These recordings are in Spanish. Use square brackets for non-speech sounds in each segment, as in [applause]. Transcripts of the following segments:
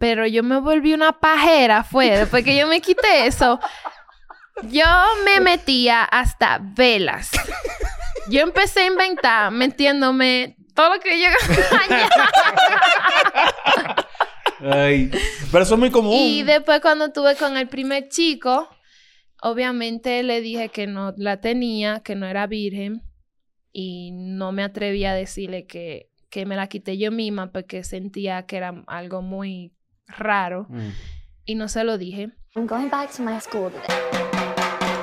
Pero yo me volví una pajera, fue. Después que yo me quité eso, yo me metía hasta velas. Yo empecé a inventar metiéndome todo lo que yo Ay. Pero eso es muy común. Y después cuando tuve con el primer chico, obviamente le dije que no la tenía, que no era virgen. Y no me atreví a decirle que, que me la quité yo misma porque sentía que era algo muy raro. Mm. Y no se lo dije. I'm going back to my school today.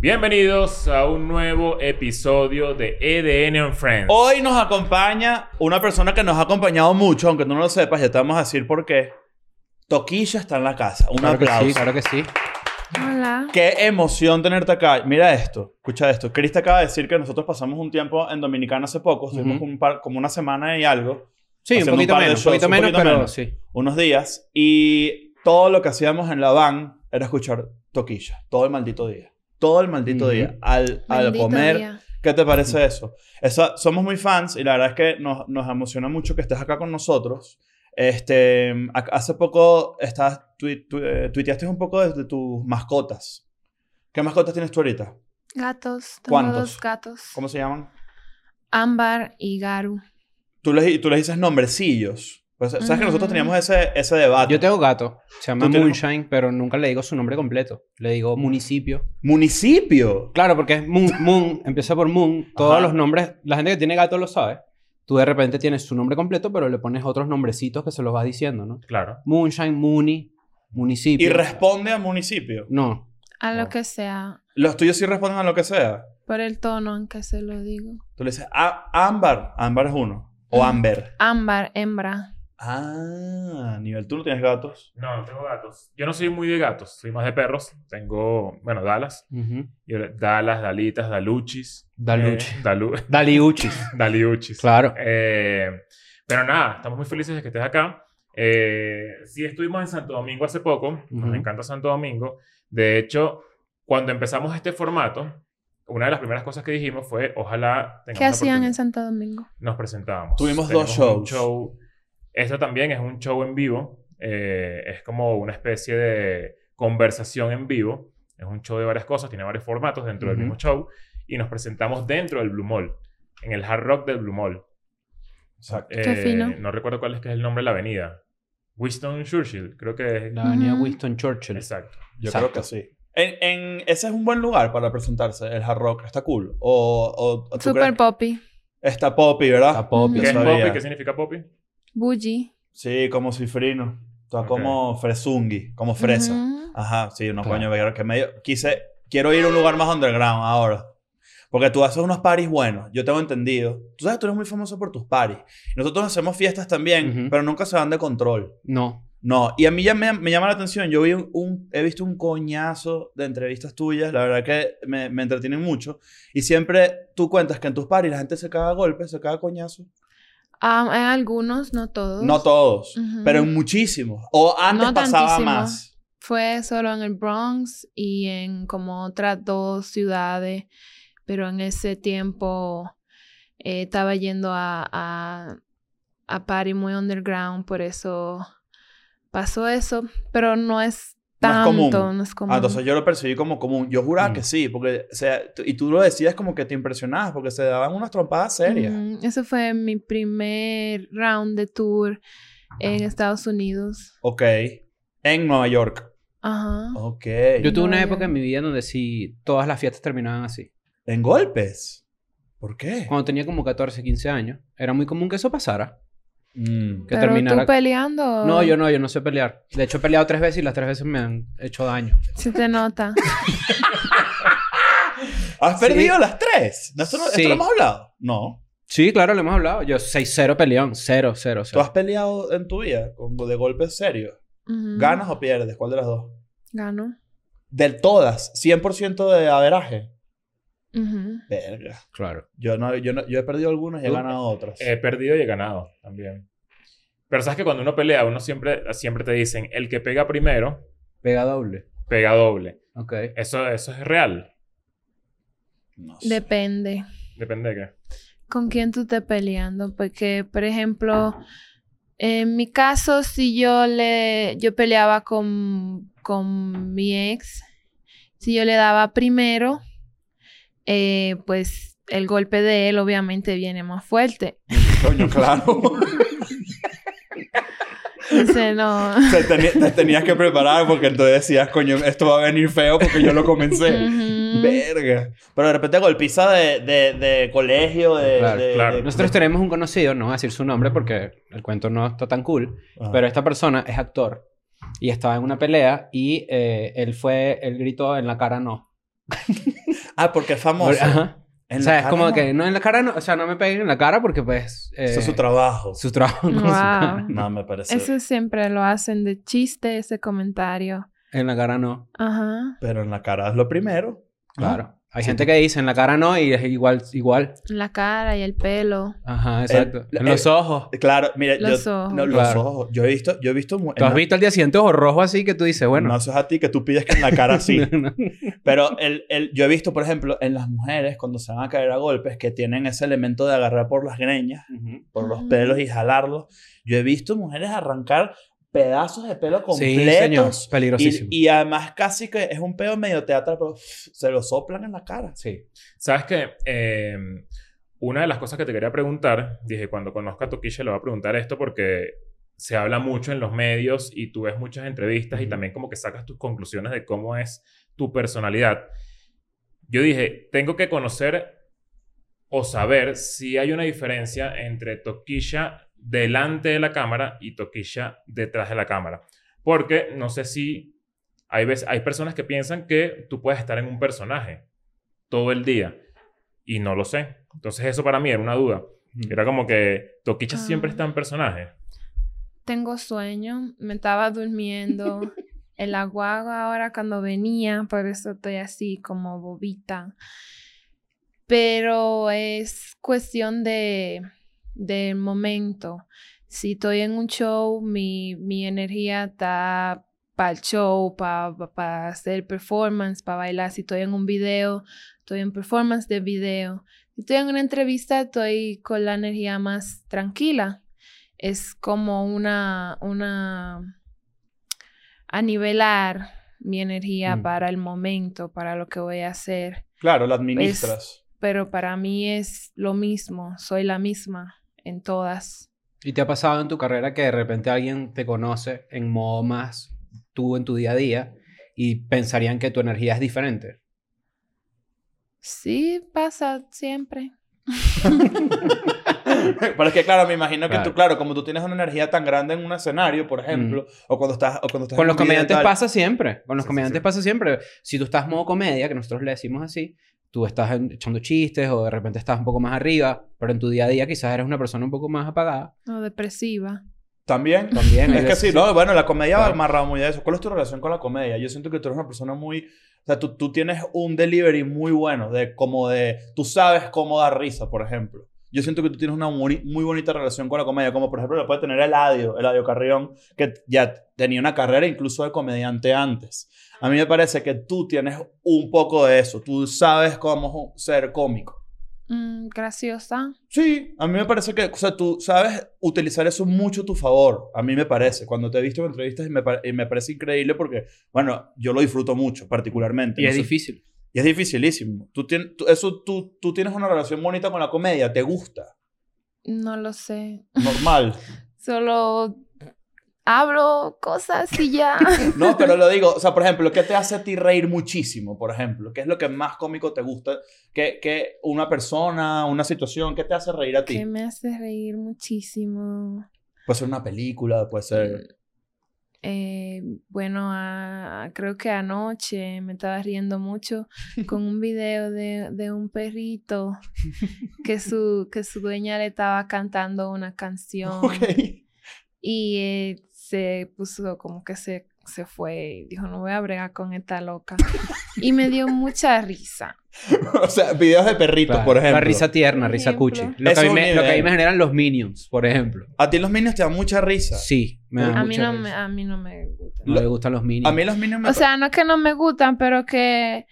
Bienvenidos a un nuevo episodio de EDN on Friends. Hoy nos acompaña una persona que nos ha acompañado mucho, aunque tú no lo sepas, ya te vamos a decir por qué. Toquilla está en la casa. Un Claro que aplauso. sí, claro que sí. Hola. Qué emoción tenerte acá. Mira esto, escucha esto. Chris te acaba de decir que nosotros pasamos un tiempo en Dominicana hace poco, estuvimos un par- como una semana y algo, Sí, un poquito menos, un shows, poquito un menos, poquito pero menos. sí. unos días, y todo lo que hacíamos en la van era escuchar Toquilla, todo el maldito día. Todo el maldito día. Al, al comer, día. ¿Qué te parece eso? eso? Somos muy fans y la verdad es que nos, nos emociona mucho que estés acá con nosotros. Este, ha- hace poco estás, tui- tu- eh, tuiteaste un poco de, de tus mascotas. ¿Qué mascotas tienes tú ahorita? Gatos. Tengo ¿Cuántos? dos gatos. ¿Cómo se llaman? Ámbar y Garu. Tú les, tú les dices nombrecillos. Pues, ¿Sabes que nosotros teníamos ese, ese debate? Yo tengo gato, se llama ¿Tú tienes- Moonshine, pero nunca le digo su nombre completo. Le digo municipio. Municipio. Claro, porque es Moon, Moon empieza por Moon. Todos Ajá. los nombres, la gente que tiene gato lo sabe. Tú de repente tienes su nombre completo, pero le pones otros nombrecitos que se los vas diciendo, ¿no? Claro. Moonshine, Mooney, municipio. Y responde a municipio. No. A lo No. que sea. Los tuyos sí responden a lo que sea. Por el tono en que se lo digo. Tú le dices, "Ah, ámbar. Ámbar es uno. O ámbar. Ámbar, hembra. Ah, nivel tú no tienes gatos. No, no tengo gatos. Yo no soy muy de gatos, soy más de perros. Tengo, bueno, Dallas. Yo- Dallas, Dalitas, Daluchis. Daluchi. Eh, Dalu [laughs] Daliuchis. Daliuchis. Claro. Eh, pero nada, estamos muy felices de que estés acá. Eh, sí estuvimos en Santo Domingo hace poco. Nos encanta Santo Domingo. De hecho, cuando empezamos este formato, una de las primeras cosas que dijimos fue, ojalá tengamos ¿Qué hacían en Santo Domingo? Nos presentábamos. Tuvimos dos Tenemos un shows. show. Esto también es un show en vivo. Eh, es como una especie de conversación en vivo. Es un show de varias cosas, tiene varios formatos dentro del mismo show. Y nos presentamos dentro del Blue Mall, en el Hard Rock del Blue Mall. Exacto. Qué fino. No recuerdo cuál es que es el nombre de la avenida. Winston Churchill, creo que es. La avenida. Winston Churchill. Exacto. Yo Exacto. creo que sí. En, en- ese es un buen lugar para presentarse, el Hard Rock. Está cool. O, o, o tú Super crees- poppy. Está Poppy, ¿verdad? Está Poppy. ¿Qué es sabía. Poppy? ¿Qué significa Poppy? Bougie. Sí, como cifrino. Ok. como fresungi, como fresa. Ujú. Ajá, sí, no Claro. coño, pero que medio... Quise... Quiero ir a un lugar más underground ahora. Porque tú haces unos paris buenos, yo tengo entendido. Tú sabes, tú eres muy famoso por tus paris. Nosotros hacemos fiestas también, pero nunca se van de control. No. No, y a mí ya me, me llama la atención. Yo vi un, un- he visto un coñazo de entrevistas tuyas, la verdad que me, me entretienen mucho. Y siempre tú cuentas que en tus paris la gente se caga a golpes, se caga a coñazo. Ah, en algunos, no todos. No todos, pero en muchísimos. O antes No pasaba tantísimo. más. Fue solo en el Bronx y en como otras dos ciudades, pero en ese tiempo eh, estaba yendo a, a, a party muy underground, por eso pasó eso, pero no es No es tanto, común. no es común. Ah, entonces yo lo percibí como común. Yo juraba Mm. que sí, porque, o sea, y tú lo decías como que te impresionabas, porque se daban unas trompadas serias. Mm, ese fue mi primer round de tour en Estados Unidos. Ok. En Nueva York. Ajá. Ok. Yo tuve una época en mi vida donde sí todas las fiestas terminaban así. En golpes. ¿Por qué? Cuando tenía como 14, 15 años, era muy común que eso pasara. Mm. que pero terminara- tú peleando. No, yo no, yo no sé pelear. De hecho, he peleado tres veces y las tres veces me han hecho daño. Se te nota. [laughs] ¿Has Sí. perdido las tres? ¿No, ¿Esto, no, Sí. ¿Esto lo hemos hablado? No. Sí, claro, lo hemos hablado. Yo 6-0 peleón. 0, 0, ¿Tú has 0. peleado en tu vida con- de golpes serios? ¿Ganas o pierdes? ¿Cuál de las dos? Gano. De todas, 100% de averaje. Verga. Claro. Yo, no, yo, no- yo he perdido algunas y he ganado otras. He perdido y he ganado también. Pero sabes que cuando uno pelea, uno siempre, siempre te dicen, el que pega primero, Pega doble. pega doble. Ok. Eso, eso es real. No sé. Depende. Depende de qué. con quién tú estés peleando. Porque, por ejemplo, en mi caso, si yo le yo peleaba con, con mi ex, si yo le daba primero, eh, pues el golpe de él obviamente viene más fuerte. [laughs] Coño, claro. Entonces, no. [laughs] te, te tenías que preparar porque entonces decías, coño, esto va a venir feo porque yo lo comencé. Verga. Pero de repente golpiza de, de, de colegio, de... Claro, de- claro. de- Nosotros tenemos un conocido, no voy a decir su nombre porque el cuento no está tan cool, Ajá. pero esta persona es actor y estaba en una pelea y eh, él fue, él gritó en la cara no. Ah, porque es famoso. Ajá. En o sea, la es cara como no. que no en la cara no, o sea, no me peguen en la cara porque pues... eh, Eso es su trabajo. Su trabajo. con su cara. No, me parece... Eso siempre lo hacen de chiste, ese comentario. En la cara no. Ajá. Pero en la cara es lo primero. ¿no? Claro. Hay Sí. gente que dice en la cara no y es igual, igual. La cara y el pelo. Ajá, exacto. El- en los el- ojos. Claro, mira, Los yo... ojos. No, los Claro. ojos. Yo he visto... Yo he visto... ¿Tú has visto al día siguiente ojos rojos así que tú dices, bueno... No, eso es a ti que tú pides que en la cara [laughs] sí. No, no. Pero el, el, yo he visto, por ejemplo, en las mujeres, cuando se van a caer a golpes, que tienen ese elemento de agarrar por las greñas, Ujú. por los Ujú. pelos y jalarlos. Yo he visto mujeres arrancar pedazos de pelo Sí, completos. Peligrosísimo. y, y además casi que es un pedo medio teatral, pero se lo soplan en la cara. Sí. ¿Sabes qué? Eh, una de las cosas que te quería preguntar, dije, cuando conozca a Toquilla le voy a preguntar esto porque se habla mucho en los medios y tú ves muchas entrevistas y también como que sacas tus conclusiones de cómo es tu personalidad. Yo dije, tengo que conocer o saber si hay una diferencia entre Toquilla delante de la cámara y Toquilla detrás de la cámara. Porque no sé si hay, veces, hay personas que piensan que tú puedes estar en un personaje todo el día y no lo sé. Entonces eso para mí era una duda. Era como que Toquicha Ah. siempre está en personaje. Tengo sueño, me estaba durmiendo. [laughs] El agua ahora cuando venía, por eso estoy así como bobita. Pero es cuestión de del momento. Si estoy en un show, mi, mi energía está para el show, para hacer performance, para bailar. Si estoy en un video, estoy en performance de video. Si estoy en una entrevista, estoy con la energía más tranquila es como una, una, a nivelar mi energía Mm. para el momento, para lo que voy a hacer. Claro, la administras. Pero para mí es lo mismo, soy la misma en todas. ¿Y te ha pasado en tu carrera que de repente alguien te conoce en modo más tú en tu día a día y pensarían que tu energía es diferente? Sí, pasa siempre. [laughs] Pero es que, claro, me imagino que Claro. tú, claro, como tú tienes una energía tan grande en un escenario, por ejemplo, o cuando estás, o cuando estás Con en los comediantes tal. pasa siempre. Con los Sí, sí, comediantes sí. pasa siempre. Si tú estás modo comedia, que nosotros le decimos así, tú estás echando chistes o de repente estás un poco más arriba, pero en tu día a día quizás eres una persona un poco más apagada. No, depresiva. También. También. [laughs] Es que sí, no, bueno, la comedia va Claro. amarrado muy a eso. ¿Cuál es tu relación con la comedia? Yo siento que tú eres una persona muy... O sea, tú, tú tienes un delivery muy bueno, de como de... Tú sabes cómo dar risa, por ejemplo. Yo siento que tú tienes una muy, muy bonita relación con la comedia, como por ejemplo lo puede tener Eladio, Eladio Carrión, que ya tenía una carrera incluso de comediante antes. A mí me parece que tú tienes un poco de eso. Tú sabes cómo ser cómico. Mm, graciosa. Sí, a mí me parece que, o sea, tú sabes utilizar eso mucho a tu favor. A mí me parece. Cuando te he visto en entrevistas y me, pare- y me parece increíble porque, bueno, yo lo disfruto mucho, particularmente. Y No es sé- difícil. Y es dificilísimo. Tú, tienes, tú- eso, tú, tú tienes una relación bonita con la comedia, te gusta. No lo sé. Normal. [laughs] Solo hablo cosas y ya. [laughs] No, pero lo digo, o sea, por ejemplo, ¿qué te hace a ti reír muchísimo, por ejemplo? ¿Qué es lo que más cómico te gusta? ¿Qué, qué una persona, una situación, qué te hace reír a ti? que me hace reír muchísimo. Puede ser una película, puede ser... Eh, bueno, a- creo que anoche me estaba riendo mucho con un video de, de un perrito [laughs] que su, que su dueña le estaba cantando una canción Ok. y eh, se puso como que se, se fue y dijo, no voy a bregar con esta loca. Y me dio mucha risa. [laughs] o sea, videos de perritos, Claro. por ejemplo. La risa tierna, Por risa ejemplo. cuchi. Lo que, a mí me, lo que a mí me generan los minions, por ejemplo. A ti los minions te dan mucha risa. Sí, me dan A mí, mucha no me, risa. a mí no me gusta. No Lo- le gustan los minions. A mí los minions me O sea, no es que no me gustan, pero que,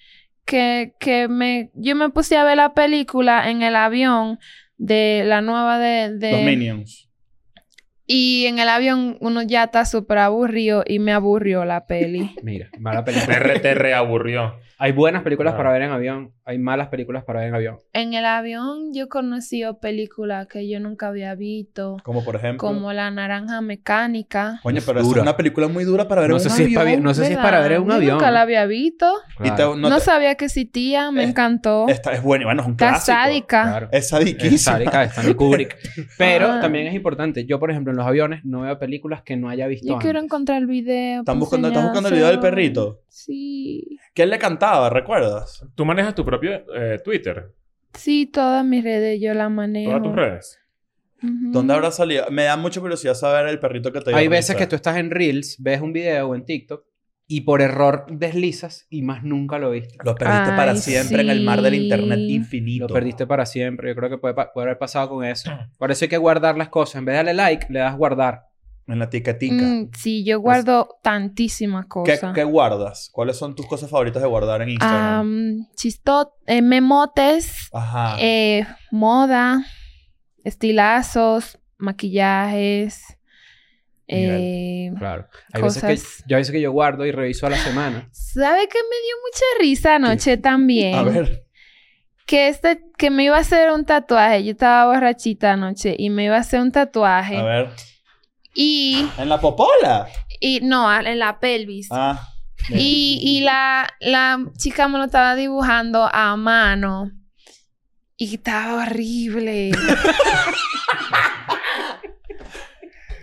que, que me, yo me puse a ver la película en el avión de la nueva de... de Los Minions. Y en el avión uno ya está súper aburrido y me aburrió la peli. [laughs] Mira, mala película. Te, re- te reaburrió. Hay buenas películas Ah. para ver en avión. Hay malas películas para ver en avión. En el avión yo conocí películas que yo nunca había visto, Como por ejemplo. como La Naranja Mecánica. Coño, pero es una película muy dura para ver No en un si avión. no sé si es para ver en un avión. Nunca la había visto. Y te- Claro. no No, te- sabía que existía, me encantó. Esta es buena. Bueno, es un Está clásico. sádica. Claro. Es Es sadiquísima. sádica, es Stanley Kubrick. [laughs] Pero Ah. también es importante. Yo, por ejemplo, en los aviones no veo películas que no haya visto Yo quiero encontrar el video. ¿Están para buscando- estás buscando el video del perrito? Sí. ¿Quién le cantaba? ¿Recuerdas? Tú manejas tu propio eh, Twitter, Sí, todas mis redes yo las manejo. todas tus redes. ¿Dónde habrá salido? Me da mucha curiosidad saber el perrito que te dio Hay veces que tú estás en Reels, ves un video o en TikTok y por error deslizas y más nunca lo viste. Lo perdiste para siempre en el mar del internet infinito. Lo perdiste para siempre. Yo creo que puede, puede haber pasado con eso. [clears throat] Por eso hay que guardar las cosas. En vez de darle like, le das guardar. En la tiquetica. Mm, sí, yo guardo tantísimas ¿Qué, cosas. qué guardas? ¿Cuáles son tus cosas favoritas de guardar en Instagram? Am, chistot, eh, memotes, Ajá. eh, moda, estilazos, maquillajes, eh, Claro. Hay veces que, yo, hay veces que yo guardo y reviso a la semana. ¿Sabe que me dio mucha risa anoche también? A ver. Que este, que me iba a hacer un tatuaje. Yo estaba borrachita anoche y me iba a hacer un tatuaje. A ver. Y, ¿En la popola? y no, en la pelvis. Ah. Y, y la, la chica me lo estaba dibujando a mano. Y estaba horrible. [laughs]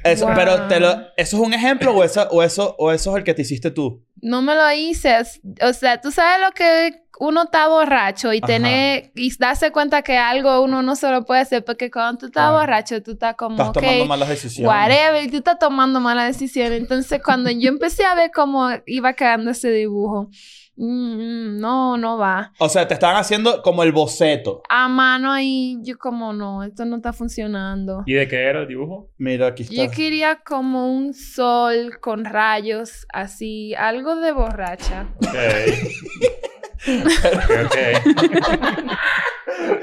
Eso, Wow. pero te lo, ¿eso es un ejemplo o eso, o, eso, o eso es el que te hiciste tú? no me lo hice. O sea, tú sabes lo que uno está borracho y tener y darse cuenta que algo uno no se lo puede hacer porque cuando tú estás borracho tú estás como Estás ok, tomando malas decisiones. whatever y tú estás tomando malas decisiones. Entonces cuando yo empecé a ver cómo iba quedando ese dibujo, mm, no, no va. O sea, te estaban haciendo como el boceto. A mano ahí yo como no, esto no está funcionando. ¿Y de qué era el dibujo? Mira, aquí está. Yo quería como un sol con rayos, así, algo de borracha. Ok. [laughs]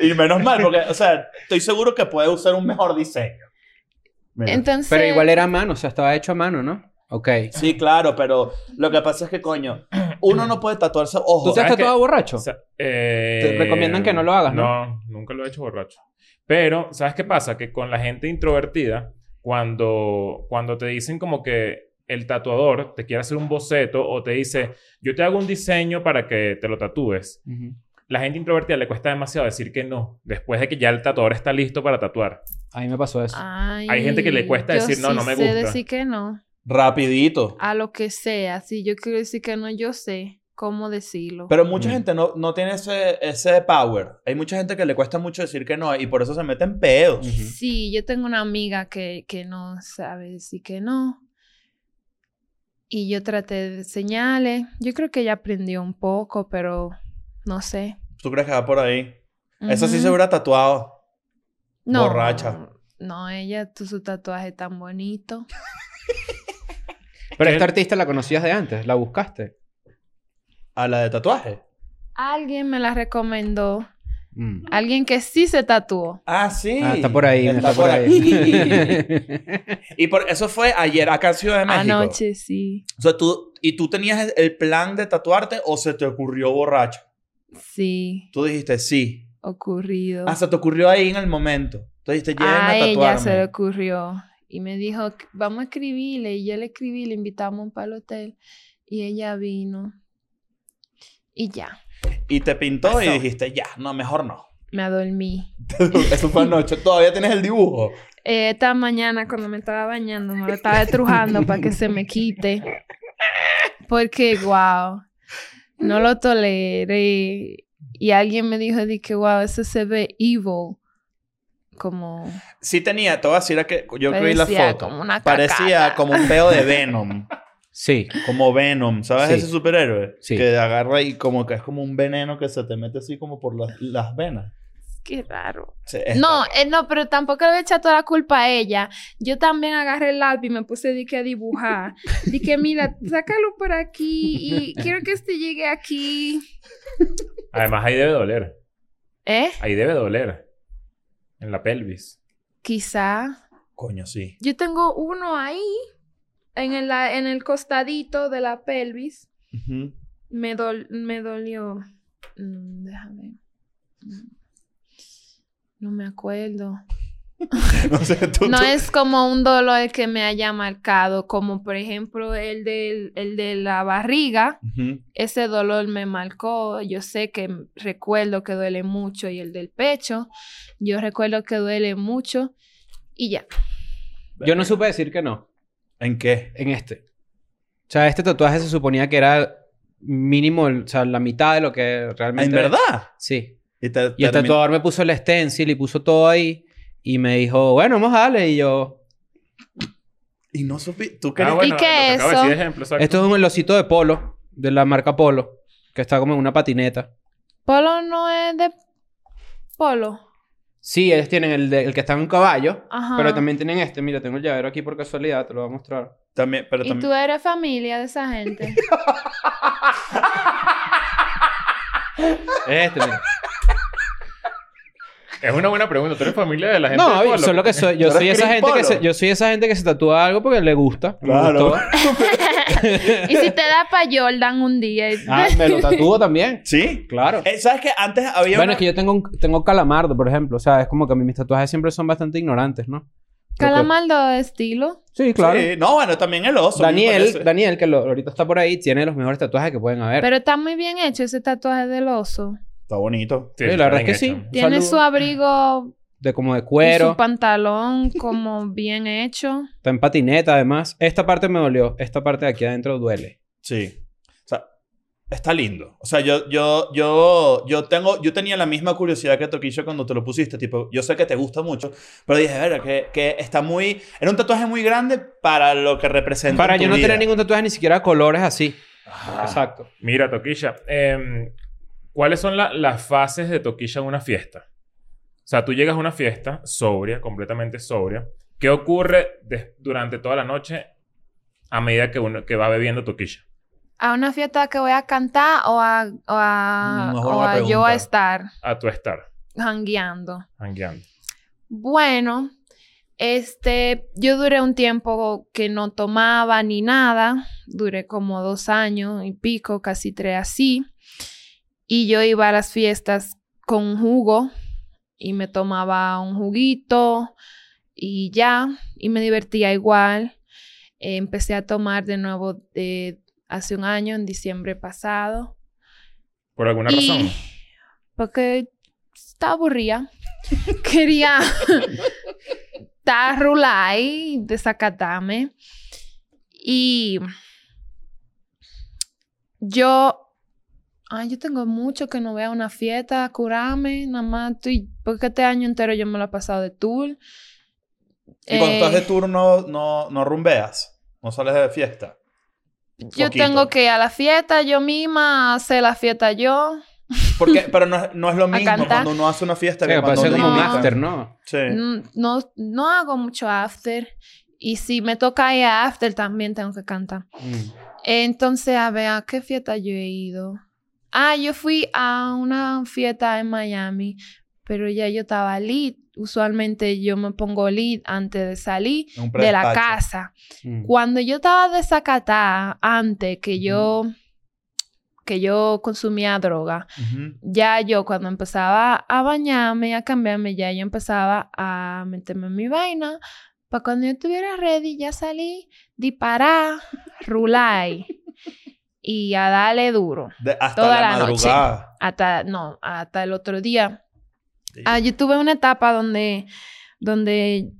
Y menos mal, porque, o sea, estoy seguro que puede usar un mejor diseño. Mira. Entonces, Pero igual era a mano, o sea, estaba hecho a mano, ¿no? Ok. Sí, claro, pero lo que pasa es que, coño, uno no puede tatuarse. Ojo, ¿Tú te has tatuado borracho? O sea, eh, Te recomiendan que no lo hagas, ¿no? No, nunca lo he hecho borracho. Pero, ¿sabes qué pasa? Que con la gente introvertida, cuando, cuando te dicen como que el tatuador te quiere hacer un boceto o te dice, yo te hago un diseño para que te lo tatúes, la gente introvertida le cuesta demasiado decir que no, después de que ya el tatuador está listo para tatuar. A mí me pasó eso. ay, Hay gente que le cuesta yo decir, no, sí no me sé gusta. decir que no. rapidito. A lo que sea. Si yo quiero decir que no, yo sé cómo decirlo. Pero mucha Mm. gente no, no tiene ese, ese power. Hay mucha gente que le cuesta mucho decir que no y por eso se meten pedos. Sí, yo tengo una amiga que, que no sabe decir que no. Y yo traté de enseñarle. Yo creo que ella aprendió un poco, pero no sé. ¿Tú crees que va por ahí? Esa sí se hubiera tatuado. No, borracha. No, ella, tu, su tatuaje tan bonito. Pero esta artista la conocías de antes, la buscaste. A la de tatuaje. Alguien me la recomendó. Mm. Alguien que sí se tatuó. Ah, sí. Ah, está por ahí, está, por ahí. [laughs] y por eso fue ayer acá en Ciudad de México. Anoche, sí. O sea, tú, ¿y tú tenías el plan de tatuarte o se te ocurrió borracho? Sí, Tú dijiste sí. ocurrido. Ah, se te ocurrió ahí en el momento. Tú dijiste, llévenme a a ella tatuarme. se le ocurrió. Y me dijo, vamos a escribirle. Y yo le escribí, le invitamos para el hotel. Y ella vino. Y ya, Y te pintó y Pasó. dijiste, ya, no, mejor no. me adormí. [laughs] Eso fue anoche. Todavía tienes el dibujo. Eh, esta mañana cuando me estaba bañando me lo estaba estrujando para que se me quite. Porque, wow, no lo toleré. Y alguien me dijo, que, wow, eso se ve evil. Como Sí tenía, te voy a decir que yo vi la foto. como una Parecía como un peo de Venom. [laughs] Sí. Como Venom, ¿sabes Sí. ese superhéroe? Sí. Que agarra y como que es como un veneno que se te mete así como por las, las venas. Qué raro. Sí, No, eh, no, pero tampoco le voy a echar toda la culpa a ella. Yo también agarré el lápiz y me puse de que a dibujar. Dije, mira, sácalo por aquí y quiero que este llegue aquí. Además, ahí debe doler. ¿Eh? Ahí debe doler. En la pelvis. Quizá. Coño, sí. Yo tengo uno ahí, en el, en el costadito de la pelvis. Me, dol- me dolió. Mm, déjame. Mm. No me acuerdo. [laughs] No sé, tú, No tú- es como un dolor que me haya marcado, como por ejemplo el, del, el de la barriga. Ese dolor me marcó. Yo sé que recuerdo que duele mucho y el del pecho. Yo recuerdo que duele mucho y ya. Yo no supe decir que no ¿En qué? en este. O sea, este tatuaje se suponía que era mínimo, o sea, la mitad de lo que realmente... ¿En verdad? Sí. Y, te, Y el termin- tatuador me puso el stencil y puso todo ahí. Y me dijo, bueno, vamos a darle. Y yo, Y no supe... ¿Tú Ah, querías- bueno, ¿Y qué es eso? de ejemplo, esto es un osito de polo, de la marca Polo, que está como en una patineta. Polo no es de polo. Sí, ellos tienen el, de- el que está en un caballo, Ajá. pero también tienen este. Mira, tengo el llavero aquí por casualidad, te lo voy a mostrar. También, pero Y también... tú eres familia de esa gente. [laughs] Este, mira. Es una buena pregunta. ¿Tú eres familia de la gente No, de Polo? solo que soy, yo ¿Tú soy esa gente que se, yo soy esa gente que se tatúa algo porque le gusta. Claro. [laughs] y si te da para Jordan un día. y- Ah, me lo tatúo también. [laughs] ¿Sí? Claro. Eh, ¿Sabes qué? Antes había Bueno, una- es que yo tengo, un- tengo calamardo, por ejemplo. O sea, es como que a mí mis tatuajes siempre son bastante ignorantes, ¿no? Calamardo de estilo. Sí, claro. Sí. No, bueno, también el oso. Daniel. Daniel, que lo- ahorita está por ahí, tiene los mejores tatuajes que pueden haber. Pero está muy bien hecho ese tatuaje del oso. Está bonito. Sí, la verdad es que sí. hecho. Tiene su abrigo De como de y cuero. su pantalón como bien hecho. Está en patineta, además. Esta parte me dolió. Esta parte de aquí adentro duele. Sí. O sea, está lindo. O sea, yo, yo, yo, yo tengo, yo tenía la misma curiosidad que Toquillo cuando te lo pusiste. Tipo, yo sé que te gusta mucho, pero dije, ver, que, que está muy, era un tatuaje muy grande para lo que representa. Para tu yo no vida. tener ningún tatuaje ni siquiera colores así. Exacto. Mira, Toquilla. em, ¿Cuáles son la- las fases de Toquilla en una fiesta? O sea, tú llegas a una fiesta sobria, completamente sobria. ¿Qué ocurre durante toda la noche a medida que uno que va bebiendo Toquilla? ¿A una fiesta que voy a cantar o a, o a, o a yo a estar A tu estar, jangueando? jangueando. Bueno, este, yo duré un tiempo que no tomaba ni nada. Duré como dos años y pico, casi tres así. Y yo iba a las fiestas con jugo y me tomaba un juguito y ya, y me divertía igual. Eh, empecé a tomar de nuevo eh, hace un año, en diciembre pasado. ¿Por alguna Y- razón? Porque estaba aburrida. [laughs] Quería estar rular y desacatarme. Y yo, ay, yo tengo mucho que no voy a una fiesta, a curarme, nada más estoy, porque este año entero yo me lo he pasado de tour. Y cuando Eh, estás de turno, no, no rumbeas. No sales de fiesta. yo poquito. tengo que ir a la fiesta yo misma, hacer la fiesta yo. Porque, [laughs] pero no, es- no es lo mismo cuando uno hace una fiesta Sí, que cuando uno como un after, ¿no? Sí. No, no hago mucho after. Y si me toca ir a after, también tengo que cantar. Mm. Entonces, a ver, ¿a qué fiesta yo he ido? Ah, yo fui a una fiesta en Miami, pero ya yo estaba lit. Usualmente yo me pongo lit antes de salir de la casa. Mm. Cuando yo estaba desacatada, antes que yo, que yo consumía droga, ya yo cuando empezaba a bañarme, a cambiarme, ya yo empezaba a meterme en mi vaina. Para cuando yo estuviera ready, ya salí, disparar, rular y a darle duro. De- hasta Toda la, la noche. madrugada. Hasta, no, hasta el otro día. Sí. Ah, yo tuve una etapa donde, donde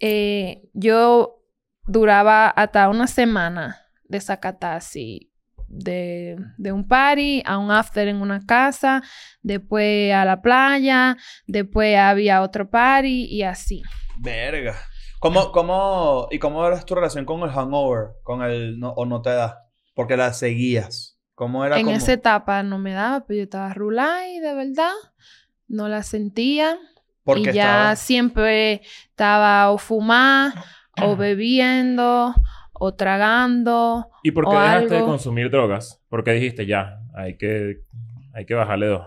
eh, yo duraba hasta una semana de sacatar así. De, de un party a un after en una casa, después a la playa, después había otro party y así. Verga. ¿Cómo, cómo, ¿Y cómo era tu relación con el hangover? Con el no, ¿O no te da? Porque la seguías. ¿Cómo era En como... esa etapa no me daba, pero yo estaba rulay, de verdad. no la sentía. Porque y ya estaba- siempre estaba o fumar, o [clears throat] bebiendo, o tragando. ¿Y por qué o dejaste de algo. consumir drogas? Porque dijiste ya, hay que, hay que bajarle dos.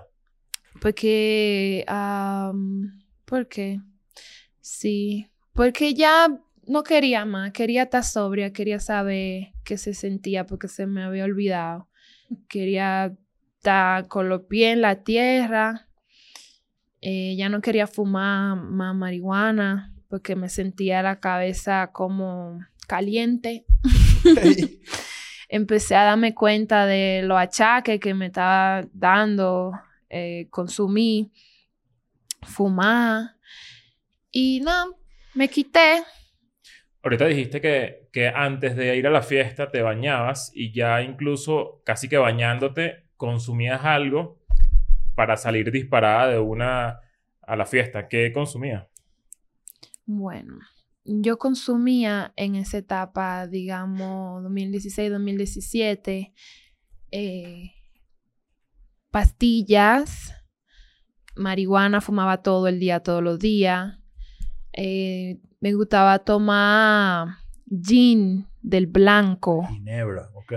Porque, am, ¿por qué? Sí, porque ya no quería más, quería estar sobria, quería saber qué se sentía porque se me había olvidado. Quería estar con los pies en la tierra. Eh, ya no quería fumar más marihuana porque me sentía la cabeza como caliente. [laughs] Empecé a darme cuenta de los achaques que me estaba dando eh, consumí, fumar y no, me quité. Ahorita dijiste que, que antes de ir a la fiesta te bañabas y ya incluso casi que bañándote consumías algo para salir disparada de una a la fiesta. ¿Qué consumías? Bueno, yo consumía en esa etapa, digamos, 2016-2017, eh, pastillas, marihuana, fumaba todo el día, todos los días. Eh, me gustaba tomar gin del blanco. Ginebra, ok.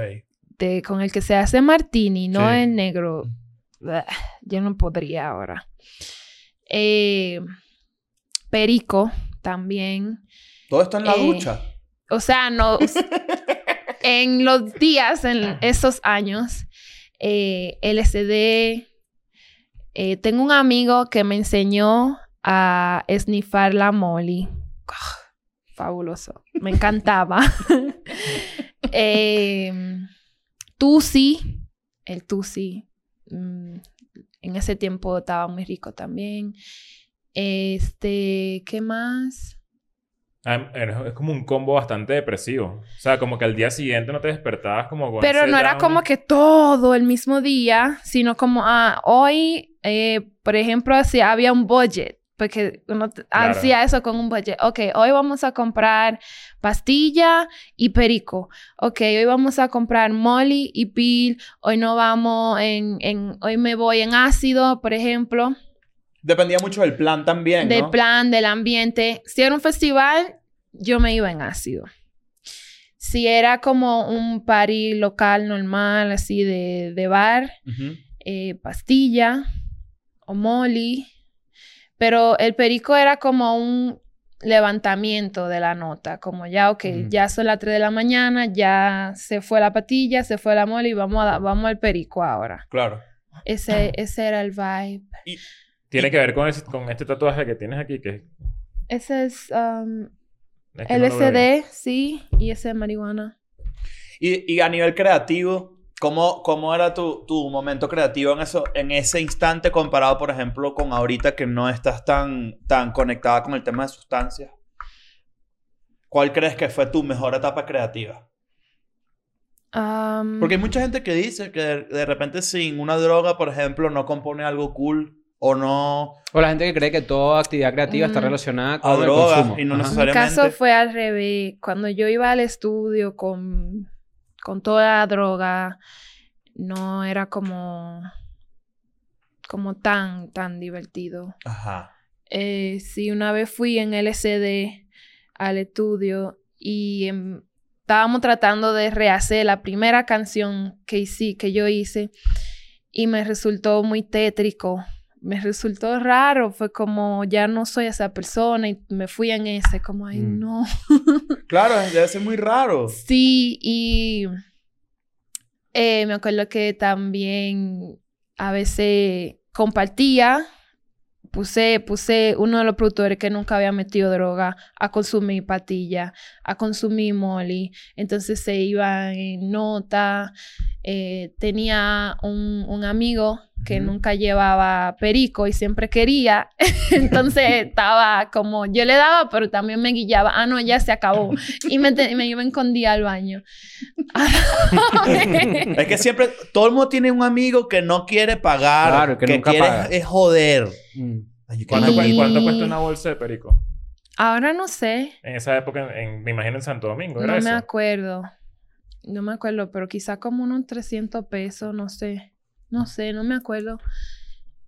de- con el que se hace martini, no Sí. el negro. Yo no podría ahora. Eh, perico también. Todo esto en la Eh, ducha. O sea, no. [laughs] en los días, en esos años, eh, LSD. eh, tengo un amigo que me enseñó a esnifar la molly. Fabuloso. Me encantaba. [laughs] eh, Tusi. El Tusi. mm, en ese tiempo estaba muy rico también. Este, ¿qué más? Ah, Es como un combo bastante depresivo. O sea, como que al día siguiente no te despertabas como con Pero no era down. como que todo el mismo día, sino como, ah, hoy, eh, por ejemplo, si había un budget, porque uno Claro. hacía eso con un budget. Ok, hoy vamos a comprar pastilla y perico. Ok, hoy vamos a comprar molly y pil. Hoy no vamos en, en hoy me voy en ácido, por ejemplo. Dependía mucho del plan también, del plan, del ambiente. Si era un festival, yo me iba en ácido. Si era como un party local normal, así de, de bar, eh, pastilla o molly. Pero el perico era como un levantamiento de la nota, como ya, ok, ya son las 3 de la mañana, ya se fue la patilla, se fue la molly, vamos, a, vamos al perico ahora. Claro. Ese, ese era el vibe. Tiene que ver con, ese- con este tatuaje que tienes aquí, que Ese es um, es que no lo veo bien. LSD, sí, y ese es marihuana. Y, y a nivel creativo, ¿cómo, cómo era tu, tu momento creativo en, eso, en ese instante comparado, por ejemplo, con ahorita que no estás tan, tan conectada con el tema de sustancias? ¿Cuál crees que fue tu mejor etapa creativa? Um, Porque hay mucha gente que dice que de, de repente sin una droga, por ejemplo, no compone algo cool o no O la gente que cree que toda actividad creativa está Mm. relacionada a con el droga consumo. y no Ajá. en mi necesariamente. caso fue al revés. Cuando yo iba al estudio con, con toda la droga, no era como, como tan, tan divertido. Ajá. Eh, sí, una vez fui en LCD al estudio y em, estábamos tratando de rehacer la primera canción que, hice, que yo hice y me resultó muy tétrico. Me resultó raro, fue como ya no soy esa persona y me fui en ese, como ay Mm. no. [laughs] Claro, debe ser muy raro. Sí, y eh, me acuerdo que también a veces compartía, puse, puse uno de los productores que nunca había metido droga a consumir patilla, a consumir molly, entonces se iba en nota, eh, tenía un, un amigo que nunca llevaba perico y siempre quería, [laughs] entonces estaba como, yo le daba, pero también me guillaba, ah, no, ya se acabó, y me, te- me iba escondida al baño. [laughs] Es que siempre, todo el mundo tiene un amigo que no quiere pagar, Claro, que nunca quiere paga. es joder. Mm. Ay, ¿Cuánto, cu- Y- cuánto cuesta una bolsa de perico? Ahora no sé, En esa época, en, en- me imagino en Santo Domingo, no ¿era me eso? acuerdo, no me acuerdo, pero quizá como unos 300 pesos, no sé, no sé, no me acuerdo.